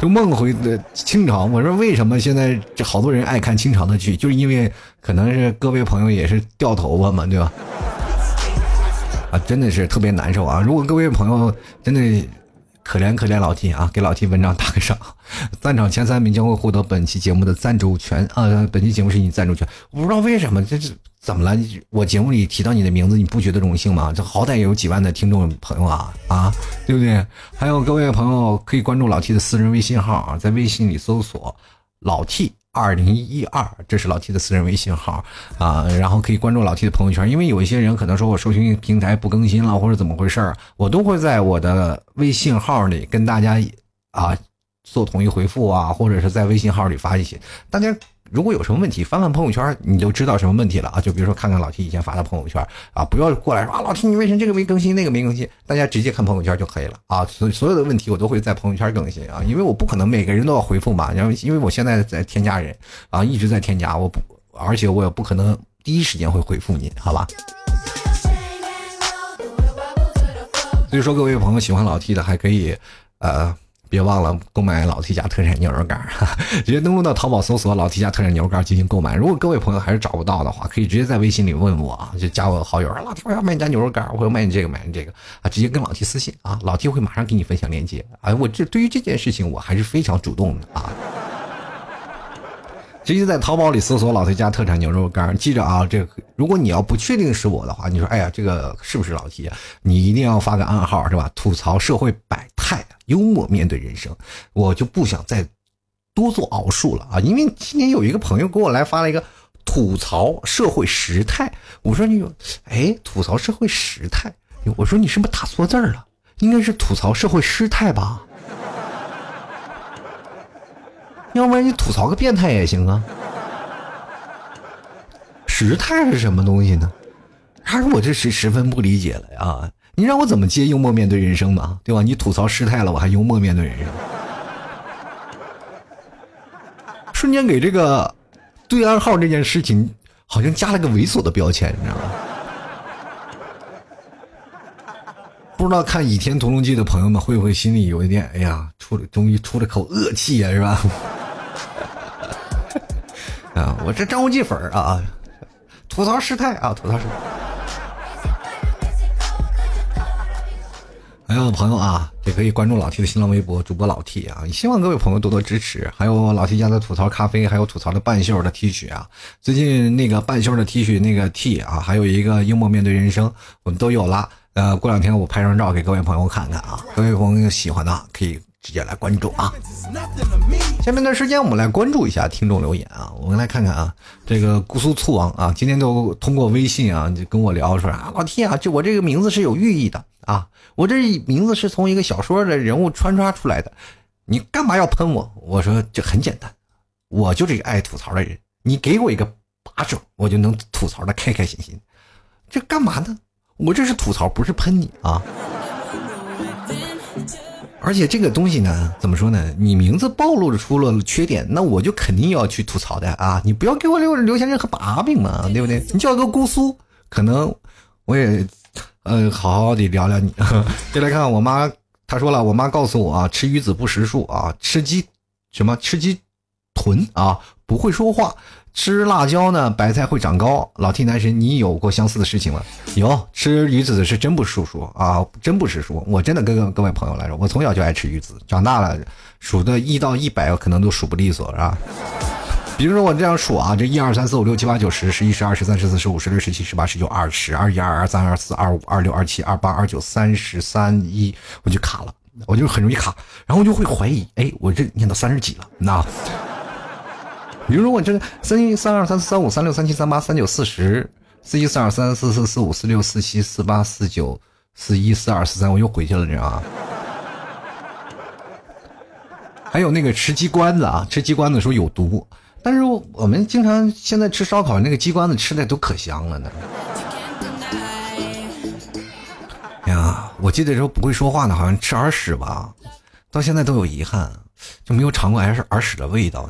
就梦回的清朝。我说为什么现在这好多人爱看清朝的剧，就是因为可能是各位朋友也是掉头发嘛，对吧？啊，真的是特别难受啊！如果各位朋友真的。可怜可怜老 T 啊，给老 T 文章打个赏，赞赏前三名将会获得本期节目的赞助权啊！本期节目是你赞助权，我不知道为什么这这怎么了？我节目里提到你的名字，你不觉得荣幸吗？这好歹也有几万的听众朋友啊啊，对不对？还有各位朋友可以关注老 T 的私人微信号啊，在微信里搜索老 T。二零一二，这是老 T 的私人微信号啊，然后可以关注老 T 的朋友圈，因为有一些人可能说我收听平台不更新了或者怎么回事儿，我都会在我的微信号里跟大家啊做统一回复啊，或者是在微信号里发一些大家。如果有什么问题，翻翻朋友圈，你就知道什么问题了啊！就比如说看看老 T 以前发的朋友圈啊，不要过来说啊，老 T 你为什么这个没更新，那个没更新？大家直接看朋友圈就可以了啊！所所有的问题我都会在朋友圈更新啊，因为我不可能每个人都要回复嘛。然后因为我现在在添加人啊，一直在添加，我不，而且我也不可能第一时间会回复你，好吧？所以说，各位朋友喜欢老 T 的还可以，呃。别忘了购买老 T 家特产牛肉干哈，直接登录到淘宝搜索老 T 家特产牛肉干进行购买。如果各位朋友还是找不到的话，可以直接在微信里问我啊，就加我好友，老 T 我要卖你家牛肉干，我要卖你这个买你这个啊，直接跟老 T 私信啊，老 T 会马上给你分享链接。哎，我这对于这件事情我还是非常主动的啊。直接在淘宝里搜索“老崔家特产牛肉干”，记着啊，这个如果你要不确定是我的话，你说哎呀，这个是不是老 T 啊？你一定要发个暗号是吧？吐槽社会百态，幽默面对人生，我就不想再多做奥数了啊！因为今天有一个朋友给我来发了一个吐槽社会时态，我说你有，哎，吐槽社会时态，我说你是不是打错字了？应该是吐槽社会失态吧？要不然你吐槽个变态也行啊。时态是什么东西呢？还是我这是十分不理解了啊！你让我怎么接幽默面对人生嘛？对吧？你吐槽失态了，我还幽默面对人生，瞬间给这个对暗号这件事情好像加了个猥琐的标签，你知道吗？不知道看《倚天屠龙记》的朋友们会不会心里有一点，哎呀，出了终于出了口恶气呀，是吧？啊，我这张无忌粉儿啊，吐槽失态啊，吐槽失态。还有朋友啊，也可以关注老 T 的新浪微博主播老 T 啊，希望各位朋友多多支持。还有老 T 家的吐槽咖啡，还有吐槽的半袖的 T 恤啊。最近那个半袖的 T 恤那个 T 啊，还有一个幽默面对人生，我们都有了。呃，过两天我拍张照给各位朋友看看啊，各位朋友喜欢的可以直接来关注啊。下面段时间我们来关注一下听众留言啊，我们来看看啊，这个姑苏醋王啊，今天都通过微信啊就跟我聊说啊，老天啊，这我这个名字是有寓意的啊，我这名字是从一个小说的人物穿插出来的，你干嘛要喷我？我说这很简单，我就是一个爱吐槽的人，你给我一个把手，我就能吐槽的开开心心，这干嘛呢？我这是吐槽，不是喷你啊！而且这个东西呢，怎么说呢？你名字暴露出了缺点，那我就肯定要去吐槽的啊！你不要给我留留下任何把柄嘛，对不对？你叫个姑苏，可能我也呃好好的聊聊你。再来看我妈，她说了，我妈告诉我啊，吃鱼子不识数啊，吃鸡什么吃鸡豚啊，不会说话。吃辣椒呢，白菜会长高。老 T 男神，你有过相似的事情吗？有，吃鱼子是真不数数啊，真不识数。我真的跟各位朋友来说，我从小就爱吃鱼子，长大了数的一到一百，可能都数不利索，是吧？比如说我这样数啊，这一二三四五六七八九十十一十二十三十四十五十六十七十八十九二十二一二二三二四二五二六二七二八二九三十三一，我就卡了，我就很容易卡，然后我就会怀疑，哎，我这念到三十几了，那。比如说我这三一三二三四三五三六三七三八三九四十四一四二三四四四五四六四七四八四九四一四二四三，我又回去了，这啊。还有那个吃鸡冠子啊，吃鸡冠子说有毒，但是我们经常现在吃烧烤那个鸡冠子吃的都可香了呢。呀，我记得时候不会说话呢，好像吃耳屎吧，到现在都有遗憾，就没有尝过耳屎耳屎的味道。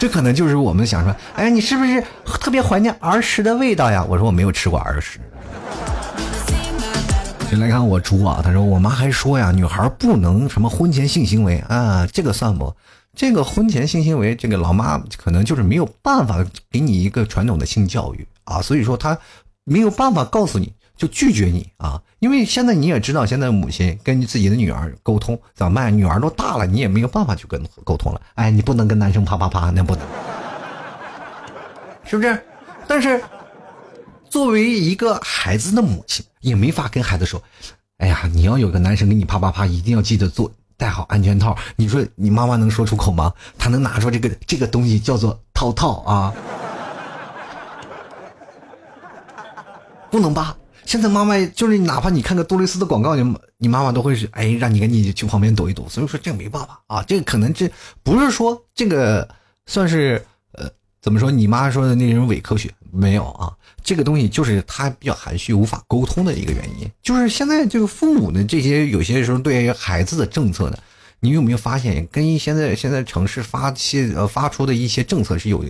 这可能就是我们想说，哎，你是不是特别怀念儿时的味道呀？我说我没有吃过儿时。先来看我猪啊，他说我妈还说呀，女孩不能什么婚前性行为啊，这个算不？这个婚前性行为，这个老妈可能就是没有办法给你一个传统的性教育啊，所以说她没有办法告诉你。就拒绝你啊！因为现在你也知道，现在母亲跟自己的女儿沟通怎么办？女儿都大了，你也没有办法去跟沟通了。哎，你不能跟男生啪啪啪，那不能，是不是？但是作为一个孩子的母亲，也没法跟孩子说：“哎呀，你要有个男生给你啪啪啪，一定要记得做戴好安全套。”你说你妈妈能说出口吗？她能拿出这个这个东西叫做套套啊？不能吧？现在妈妈就是哪怕你看个杜蕾斯的广告，你你妈妈都会是哎，让你赶紧去旁边躲一躲。所以说这个没办法啊，这个可能这不是说这个算是呃怎么说？你妈说的那种伪科学没有啊？这个东西就是他比较含蓄，无法沟通的一个原因。就是现在这个父母的这些有些时候对于孩子的政策呢，你有没有发现跟现在现在城市发些呃发出的一些政策是有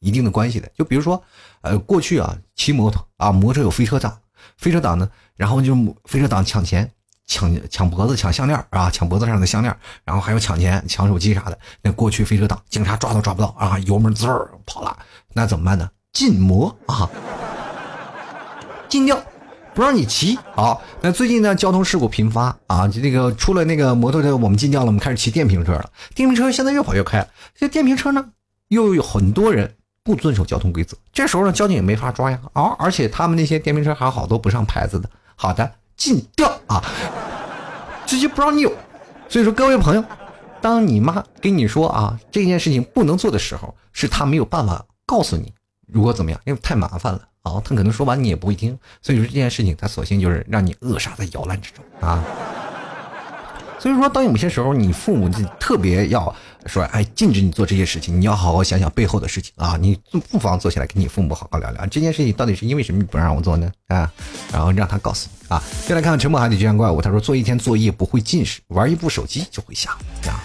一定的关系的？就比如说呃过去啊骑摩托啊摩托有飞车党。飞车党呢，然后就飞车党抢钱、抢抢脖子、抢项链啊，抢脖子上的项链，然后还有抢钱、抢手机啥的。那过去飞车党警察抓都抓不到啊，油门滋儿跑了，那怎么办呢？禁摩啊，禁掉，不让你骑。好，那最近呢，交通事故频发啊，就那个出了那个摩托车，我们禁掉了，我们开始骑电瓶车了。电瓶车现在越跑越开，这电瓶车呢，又有很多人。不遵守交通规则，这时候呢，交警也没法抓呀。啊，而且他们那些电瓶车还好多不上牌子的。好的，禁掉啊，直接不让你有。所以说，各位朋友，当你妈跟你说啊这件事情不能做的时候，是她没有办法告诉你如果怎么样，因为太麻烦了啊。她可能说完你也不会听，所以说这件事情她索性就是让你扼杀在摇篮之中啊。所以说，当有些时候你父母就特别要说，哎，禁止你做这些事情，你要好好想想背后的事情啊！你不妨坐下来跟你父母好好聊聊，这件事情到底是因为什么不让我做呢？啊，然后让他告诉你啊。再来看看沉默海底就像怪物，他说做一天作业不会近视，玩一部手机就会瞎啊。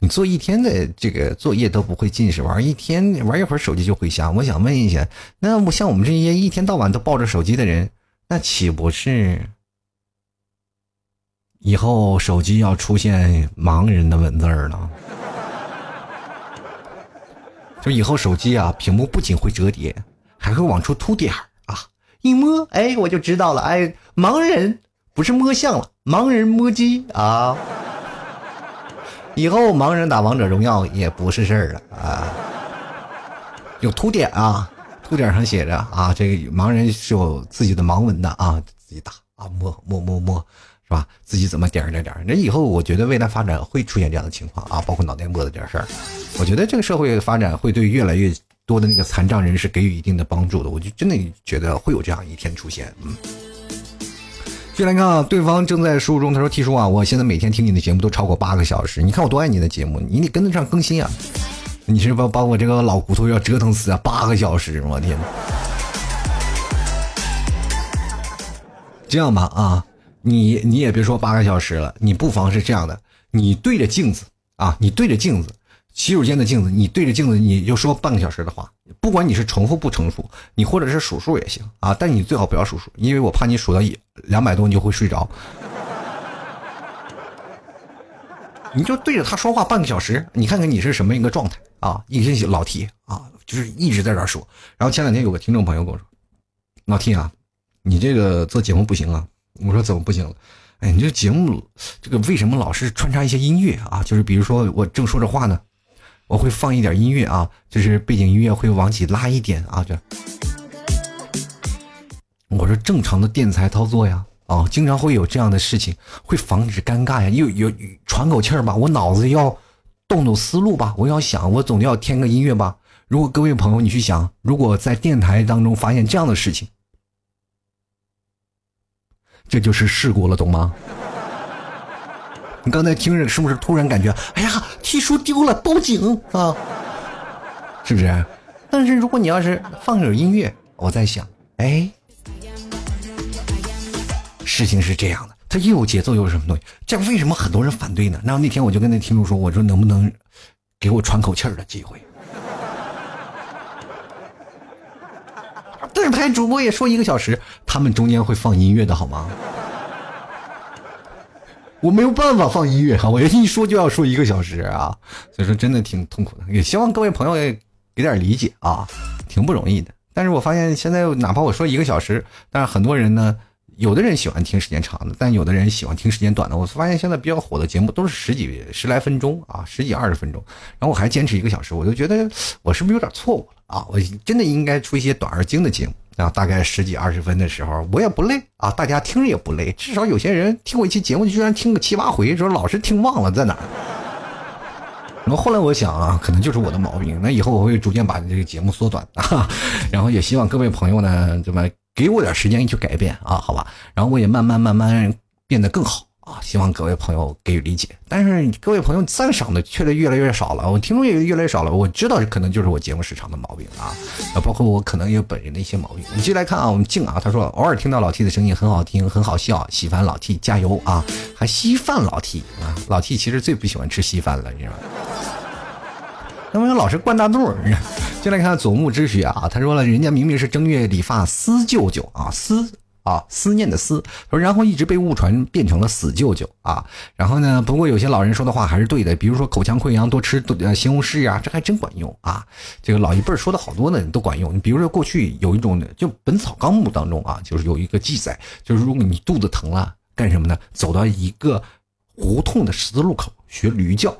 你做一天的这个作业都不会近视，玩一天玩一会儿手机就会瞎。我想问一下，那我像我们这些一天到晚都抱着手机的人，那岂不是？以后手机要出现盲人的文字儿了，就以后手机啊，屏幕不仅会折叠，还会往出凸点儿啊！一摸，哎，我就知道了，哎，盲人不是摸象了，盲人摸鸡啊！以后盲人打王者荣耀也不是事儿了啊！有凸点啊，凸点上写着啊，这个盲人是有自己的盲文的啊，自己打啊，摸摸摸摸，是吧？自己怎么点点点？那以后我觉得未来发展会出现这样的情况啊，包括脑袋摸的点事儿。我觉得这个社会的发展会对越来越多的那个残障人士给予一定的帮助的，我就真的觉得会有这样一天出现，嗯。继续来看啊，对方正在输入中。他说：“T 叔啊，我现在每天听你的节目都超过八个小时。你看我多爱你的节目，你得跟得上更新啊！你是把把我这个老骨头要折腾死啊！八个小时，我天！这样吧啊，你你也别说八个小时了，你不妨是这样的，你对着镜子啊，你对着镜子。”洗手间的镜子，你对着镜子，你就说半个小时的话，不管你是重复不重复，你或者是数数也行啊，但你最好不要数数，因为我怕你数到一两百多你就会睡着。你就对着他说话半个小时，你看看你是什么一个状态啊？一些老 T 啊，就是一直在这儿说。然后前两天有个听众朋友跟我说：“老 T 啊，你这个做节目不行啊。”我说：“怎么不行了？”哎，你这节目这个为什么老是穿插一些音乐啊？就是比如说我正说着话呢。我会放一点音乐啊，就是背景音乐会往起拉一点啊，这。我说正常的电台操作呀，啊，经常会有这样的事情，会防止尴尬呀，又有喘口气儿吧，我脑子要动动思路吧，我要想，我总要添个音乐吧。如果各位朋友你去想，如果在电台当中发现这样的事情，这就是事故了，懂吗？你刚才听着是不是突然感觉，哎呀，T 书丢了，报警啊？是不是？但是如果你要是放点音乐，我在想，哎，事情是这样的，它又有节奏又是什么东西？这为什么很多人反对呢？然后那天我就跟那听众说，我说能不能给我喘口气儿的机会？电台主播也说一个小时，他们中间会放音乐的好吗？我没有办法放音乐啊，我一说就要说一个小时啊，所以说真的挺痛苦的。也希望各位朋友给点理解啊，挺不容易的。但是我发现现在哪怕我说一个小时，但是很多人呢，有的人喜欢听时间长的，但有的人喜欢听时间短的。我发现现在比较火的节目都是十几十来分钟啊，十几二十分钟，然后我还坚持一个小时，我就觉得我是不是有点错误了啊？我真的应该出一些短而精的节目。啊，大概十几二十分的时候，我也不累啊，大家听着也不累。至少有些人听过一期节目，居然听个七八回，说老是听忘了在哪儿。然后后来我想啊，可能就是我的毛病。那以后我会逐渐把这个节目缩短啊，然后也希望各位朋友呢，这么给我点时间去改变啊，好吧？然后我也慢慢慢慢变得更好。啊，希望各位朋友给予理解。但是各位朋友赞赏的确实越来越少了，我听众也越来越少了。我知道这可能就是我节目时长的毛病啊，包括我可能有本人的一些毛病。你继续来看啊，我们静啊，他说偶尔听到老 T 的声音很好听，很好笑，喜欢老 T 加油啊，还稀饭老 T 啊，老 T 其实最不喜欢吃稀饭了，你知道吗？那么老是灌大肚。进来看左木之学啊，他说了，人家明明是正月理发思舅舅啊，思。啊，思念的思，说然后一直被误传变成了死舅舅啊。然后呢，不过有些老人说的话还是对的，比如说口腔溃疡多吃呃西红柿呀，这还真管用啊。这个老一辈说的好多呢，都管用。你比如说过去有一种就《本草纲目》当中啊，就是有一个记载，就是如果你肚子疼了，干什么呢？走到一个胡同的十字路口学驴叫。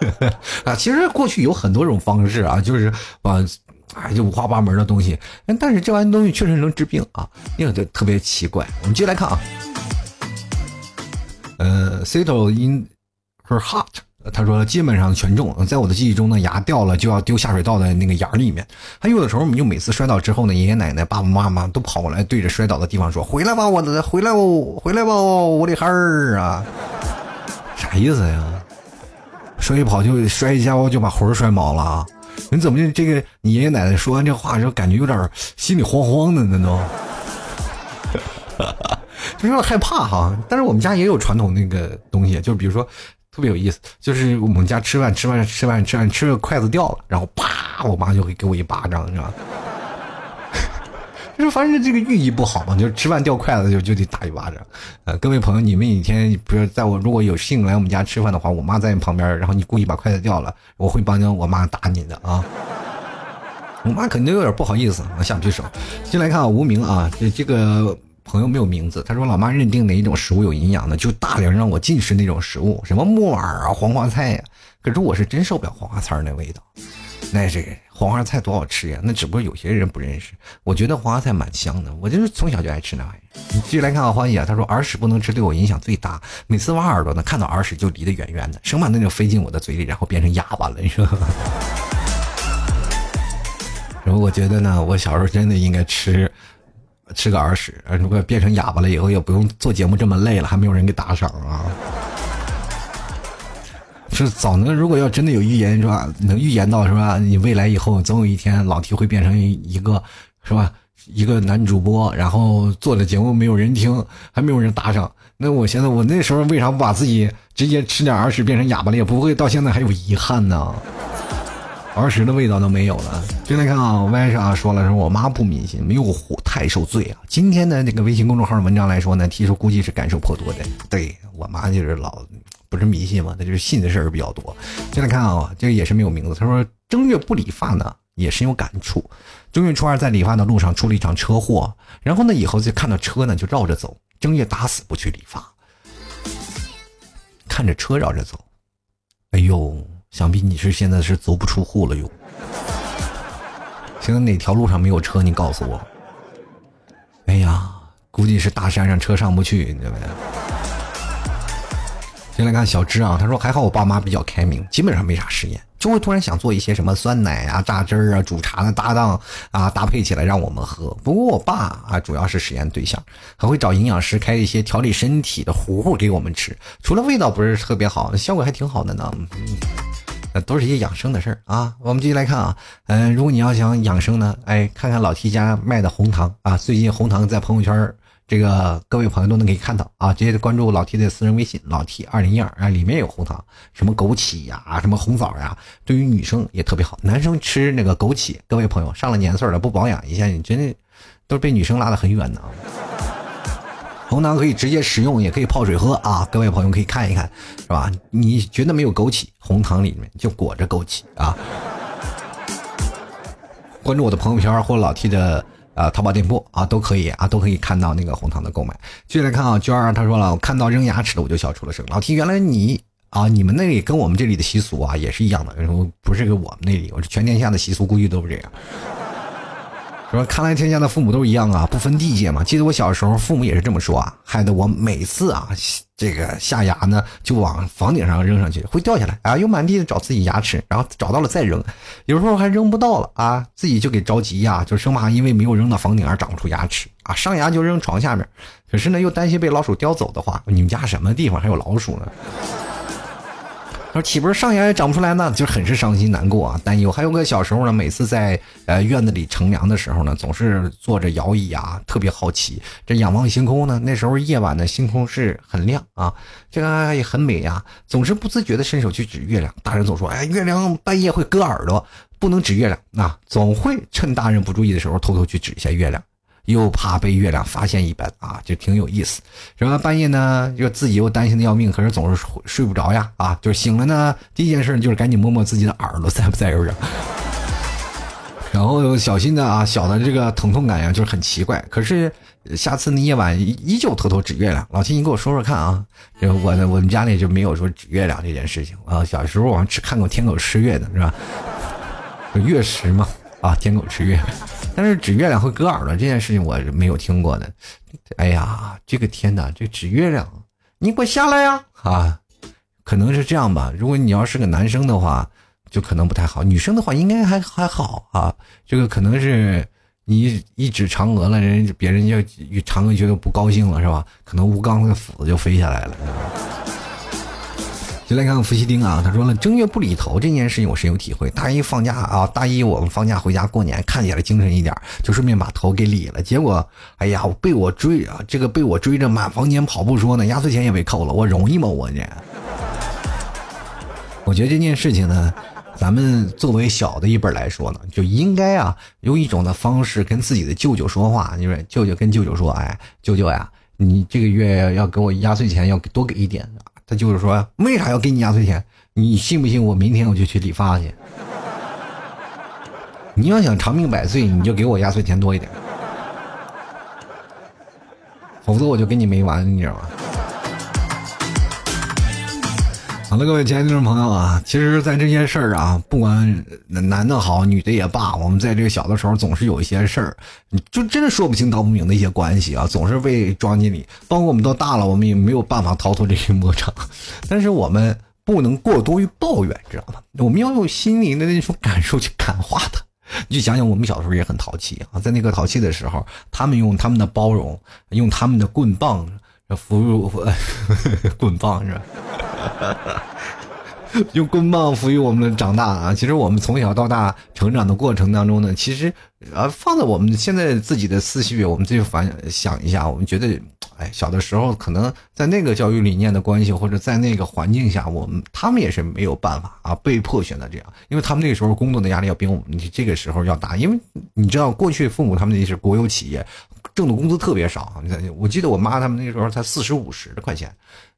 啊，其实过去有很多种方式啊，就是把。哎，就五花八门的东西，但是这玩意东西确实能治病啊，那个就特别奇怪。我们接着来看啊，呃，Cito in her heart，他说基本上全中，在我的记忆中呢，牙掉了就要丢下水道的那个眼儿里面。还有的时候，我们就每次摔倒之后呢，爷爷奶奶、爸爸妈妈都跑过来对着摔倒的地方说：“回来吧，我的，回来吧，回来吧，我的孩儿啊！”啥意思呀？摔一跑就摔一下，我就把魂摔毛了啊！你怎么就这个？你爷爷奶奶说完这话就，感觉有点心里慌慌的呢都，就有点害怕哈。但是我们家也有传统那个东西，就是比如说特别有意思，就是我们家吃饭吃饭吃饭吃饭吃个筷子掉了，然后啪，我妈就会给我一巴掌，是就是反正这个寓意不好嘛，就吃饭掉筷子就就得打一巴掌。呃，各位朋友，你们以前不是在我如果有幸来我们家吃饭的话，我妈在你旁边，然后你故意把筷子掉了，我会帮着我妈打你的啊。我妈肯定有点不好意思，下不去手。进来看啊，无名啊，这这个朋友没有名字。他说，老妈认定哪一种食物有营养呢？就大量让我进食那种食物，什么木耳啊、黄花菜呀。可是我是真受不了黄花菜那味道。那这黄花菜多好吃呀！那只不过有些人不认识。我觉得黄花菜蛮香的，我就是从小就爱吃那玩意儿。你继续来看啊，欢喜啊，他说耳屎不能吃，对我影响最大。每次挖耳朵呢，看到耳屎就离得远远的，生怕那就飞进我的嘴里，然后变成哑巴了。你说？然后我觉得呢，我小时候真的应该吃吃个耳屎。如果变成哑巴了以后，也不用做节目这么累了，还没有人给打赏啊。是早能，如果要真的有预言是吧？能预言到是吧？你未来以后总有一天老 T 会变成一个，是吧？一个男主播，然后做的节目没有人听，还没有人打赏。那我现在我那时候为啥不把自己直接吃点耳屎变成哑巴了？也不会到现在还有遗憾呢？儿时的味道都没有了。进来看啊，歪啥说了说我妈不迷信，没有太受罪啊。今天的那个微信公众号文章来说呢，提出估计是感受颇多的。对我妈就是老。不是迷信嘛？那就是信的事儿比较多。进来看啊，这个也是没有名字。他说正月不理发呢，也深有感触。正月初二在理发的路上出了一场车祸，然后呢，以后就看到车呢就绕着走。正月打死不去理发，看着车绕着走。哎呦，想必你是现在是足不出户了哟。现在哪条路上没有车？你告诉我。哎呀，估计是大山上车上不去，你知道没？先来看小芝啊，他说还好我爸妈比较开明，基本上没啥实验，就会突然想做一些什么酸奶啊、榨汁儿啊、煮茶的搭档啊，搭配起来让我们喝。不过我爸啊，主要是实验对象，还会找营养师开一些调理身体的糊糊给我们吃。除了味道不是特别好，效果还挺好的呢。那都是一些养生的事儿啊。我们继续来看啊，嗯，如果你要想养生呢，哎，看看老 T 家卖的红糖啊，最近红糖在朋友圈。这个各位朋友都能可以看到啊，直接关注老 T 的私人微信老 T 二零一二啊，里面有红糖，什么枸杞呀，什么红枣呀，对于女生也特别好。男生吃那个枸杞，各位朋友上了年岁了不保养一下，你真的都是被女生拉得很远的。红糖可以直接食用，也可以泡水喝啊。各位朋友可以看一看，是吧？你觉得没有枸杞，红糖里面就裹着枸杞啊。关注我的朋友圈或老 T 的。啊，淘宝店铺啊，都可以啊，都可以看到那个红糖的购买。接着看啊，娟儿他说了，我看到扔牙齿的我就笑出了声。老提原来你啊，你们那里跟我们这里的习俗啊也是一样的，不是跟我们那里，我是全天下的习俗估计都是这样。说看来天下的父母都一样啊，不分地界嘛。记得我小时候，父母也是这么说啊，害得我每次啊，这个下牙呢就往房顶上扔上去，会掉下来啊，又满地的找自己牙齿，然后找到了再扔，有时候还扔不到了啊，自己就给着急呀，就生怕因为没有扔到房顶而长不出牙齿啊，上牙就扔床下面，可是呢又担心被老鼠叼走的话，你们家什么地方还有老鼠呢？岂不是上牙也长不出来呢？就很是伤心难过啊，担忧。还有个小时候呢，每次在呃院子里乘凉的时候呢，总是坐着摇椅啊，特别好奇。这仰望星空呢，那时候夜晚的星空是很亮啊，这个也很美呀。总是不自觉的伸手去指月亮。大人总说，哎，月亮半夜会割耳朵，不能指月亮。那总会趁大人不注意的时候，偷偷去指一下月亮。又怕被月亮发现一般啊，就挺有意思。然后半夜呢，又自己又担心的要命，可是总是睡不着呀啊，就醒了呢，第一件事就是赶紧摸摸自己的耳朵在不在着，然后小心的啊，小的这个疼痛感呀，就是很奇怪。可是下次那夜晚依旧偷偷指月亮。老秦，你给我说说看啊，我我们家里就没有说指月亮这件事情啊。小时候我们只看过天狗吃月的是吧？月食嘛。啊，天狗吃月，但是指月亮会割耳朵这件事情我是没有听过的。哎呀，这个天哪，这指月亮，你给我下来呀！啊，可能是这样吧。如果你要是个男生的话，就可能不太好；女生的话，应该还还好啊。这个可能是你一指嫦娥了，人别人就嫦娥觉得不高兴了，是吧？可能吴刚的斧子就飞下来了。就来看看伏羲丁啊，他说了正月不理头这件事情我深有体会。大一放假啊，大一我们放假回家过年，看起来精神一点，就顺便把头给理了。结果，哎呀，我被我追啊，这个被我追着满房间跑不说呢，压岁钱也被扣了。我容易吗？我这？我觉得这件事情呢，咱们作为小的一辈来说呢，就应该啊，用一种的方式跟自己的舅舅说话。就是舅舅跟舅舅说，哎，舅舅呀，你这个月要给我压岁钱，要多给一点。他就是说，为啥要给你压岁钱？你信不信我明天我就去理发去？你要想长命百岁，你就给我压岁钱多一点，否则我就跟你没完，你知道吗？好了，各位亲爱的听众朋友啊，其实，在这些事儿啊，不管男的好，女的也罢，我们在这个小的时候总是有一些事儿，就真的说不清道不明的一些关系啊，总是被装进里。包括我们都大了，我们也没有办法逃脱这些魔掌，但是我们不能过多于抱怨，知道吗？我们要用心灵的那种感受去感化他。你就想想，我们小时候也很淘气啊，在那个淘气的时候，他们用他们的包容，用他们的棍棒俘虏 棍棒是吧？用棍棒抚育我们的长大啊！其实我们从小到大成长的过程当中呢，其实啊，放在我们现在自己的思绪，我们自己反想一下，我们觉得，哎，小的时候可能在那个教育理念的关系，或者在那个环境下，我们他们也是没有办法啊，被迫选择这样，因为他们那个时候工作的压力要比我们这个时候要大，因为你知道，过去父母他们那是国有企业，挣的工资特别少，我记得我妈他们那时候才四十五十的块钱。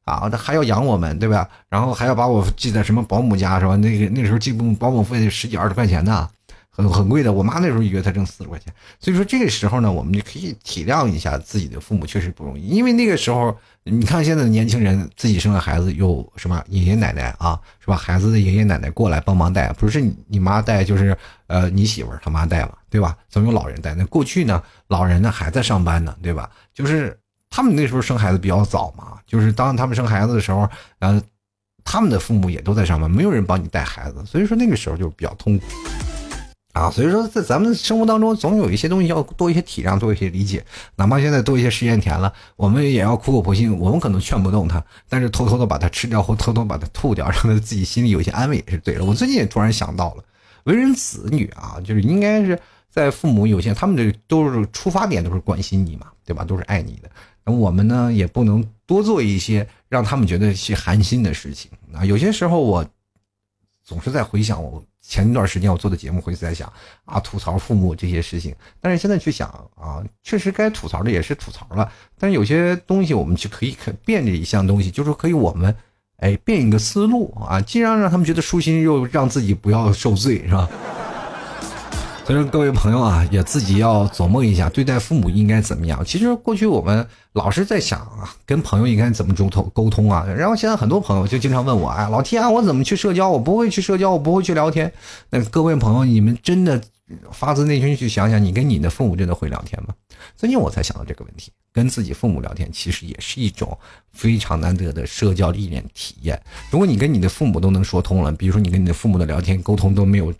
啊，还要养我们，对吧？然后还要把我寄在什么保姆家，是吧？那个那时候寄保姆费十几二十块钱呢，很很贵的。我妈那时候一个月才挣四十块钱，所以说这个时候呢，我们就可以体谅一下自己的父母，确实不容易。因为那个时候，你看现在的年轻人自己生了孩子，有什么爷爷奶奶啊，是吧？孩子的爷爷奶奶过来帮忙带，不是你妈带，就是呃你媳妇儿他妈带嘛，对吧？总有老人带。那过去呢，老人呢还在上班呢，对吧？就是。他们那时候生孩子比较早嘛，就是当他们生孩子的时候，呃，他们的父母也都在上班，没有人帮你带孩子，所以说那个时候就比较痛苦啊。所以说在咱们生活当中，总有一些东西要多一些体谅，多一些理解。哪怕现在多一些试验田了，我们也要苦口婆心。我们可能劝不动他，但是偷偷的把它吃掉，或偷偷把它吐掉，让他自己心里有些安慰也是对的。我最近也突然想到了，为人子女啊，就是应该是在父母有限，他们这都是出发点都是关心你嘛，对吧？都是爱你的。那我们呢，也不能多做一些让他们觉得是寒心的事情啊。有些时候，我总是在回想我前一段时间我做的节目，会在想啊，吐槽父母这些事情。但是现在去想啊，确实该吐槽的也是吐槽了。但是有些东西，我们去可以变这一项东西，就是可以我们哎变一个思路啊，既然让他们觉得舒心，又让自己不要受罪，是吧？所以说，各位朋友啊，也自己要琢磨一下，对待父母应该怎么样。其实过去我们老是在想啊，跟朋友应该怎么沟通沟通啊。然后现在很多朋友就经常问我，哎，老天啊，我怎么去社交？我不会去社交，我不会去聊天。那各位朋友，你们真的发自内心去想想，你跟你的父母真的会聊天吗？最近我才想到这个问题，跟自己父母聊天其实也是一种非常难得的社交历练体验。如果你跟你的父母都能说通了，比如说你跟你的父母的聊天沟通都没有。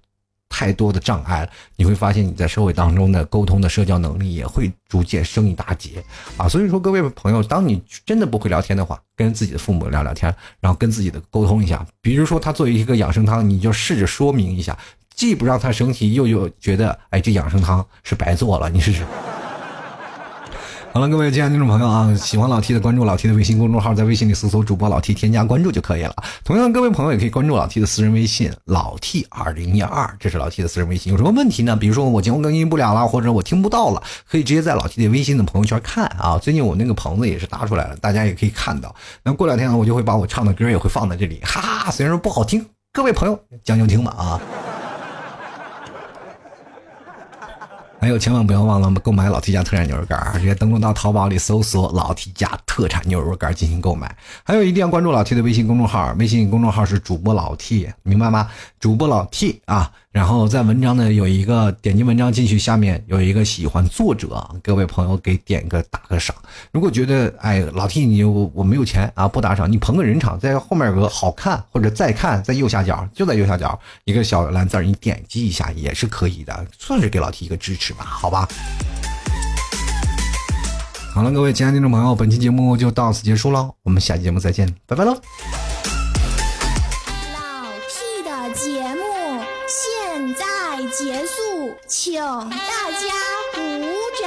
太多的障碍了，你会发现你在社会当中的沟通的社交能力也会逐渐升一大截啊！所以说，各位朋友，当你真的不会聊天的话，跟自己的父母聊聊天，然后跟自己的沟通一下。比如说，他作为一个养生汤，你就试着说明一下，既不让他生气，又又觉得哎，这养生汤是白做了，你试试。好了，各位亲爱的听众朋友啊，喜欢老 T 的关注老 T 的微信公众号，在微信里搜索主播老 T，添加关注就可以了。同样，各位朋友也可以关注老 T 的私人微信老 T 二零一二，这是老 T 的私人微信。有什么问题呢？比如说我节目更新不了了，或者我听不到了，可以直接在老 T 的微信的朋友圈看啊。最近我那个棚子也是搭出来了，大家也可以看到。那过两天呢，我就会把我唱的歌也会放在这里，哈哈。虽然说不好听，各位朋友将就听吧啊。还有，千万不要忘了购买老 T 家特产牛肉干儿直接登录到淘宝里搜索“老 T 家特产牛肉干儿进行购买。还有，一定要关注老 T 的微信公众号，微信公众号是主播老 T，明白吗？主播老 T 啊。然后在文章呢有一个点击文章进去，下面有一个喜欢作者，各位朋友给点个打个赏。如果觉得哎老 T 你我我没有钱啊不打赏，你捧个人场，在后面有个好看或者再看，在右下角就在右下角一个小蓝字你点击一下也是可以的，算是给老 T 一个支持吧，好吧。好了，各位亲爱的听众朋友，本期节目就到此结束了，我们下期节目再见，拜拜喽。请大家鼓掌。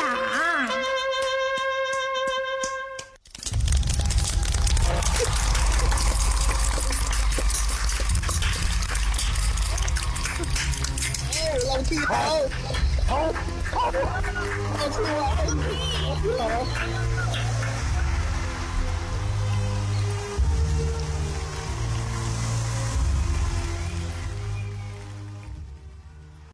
哎，老弟好，好，好，老弟好，好。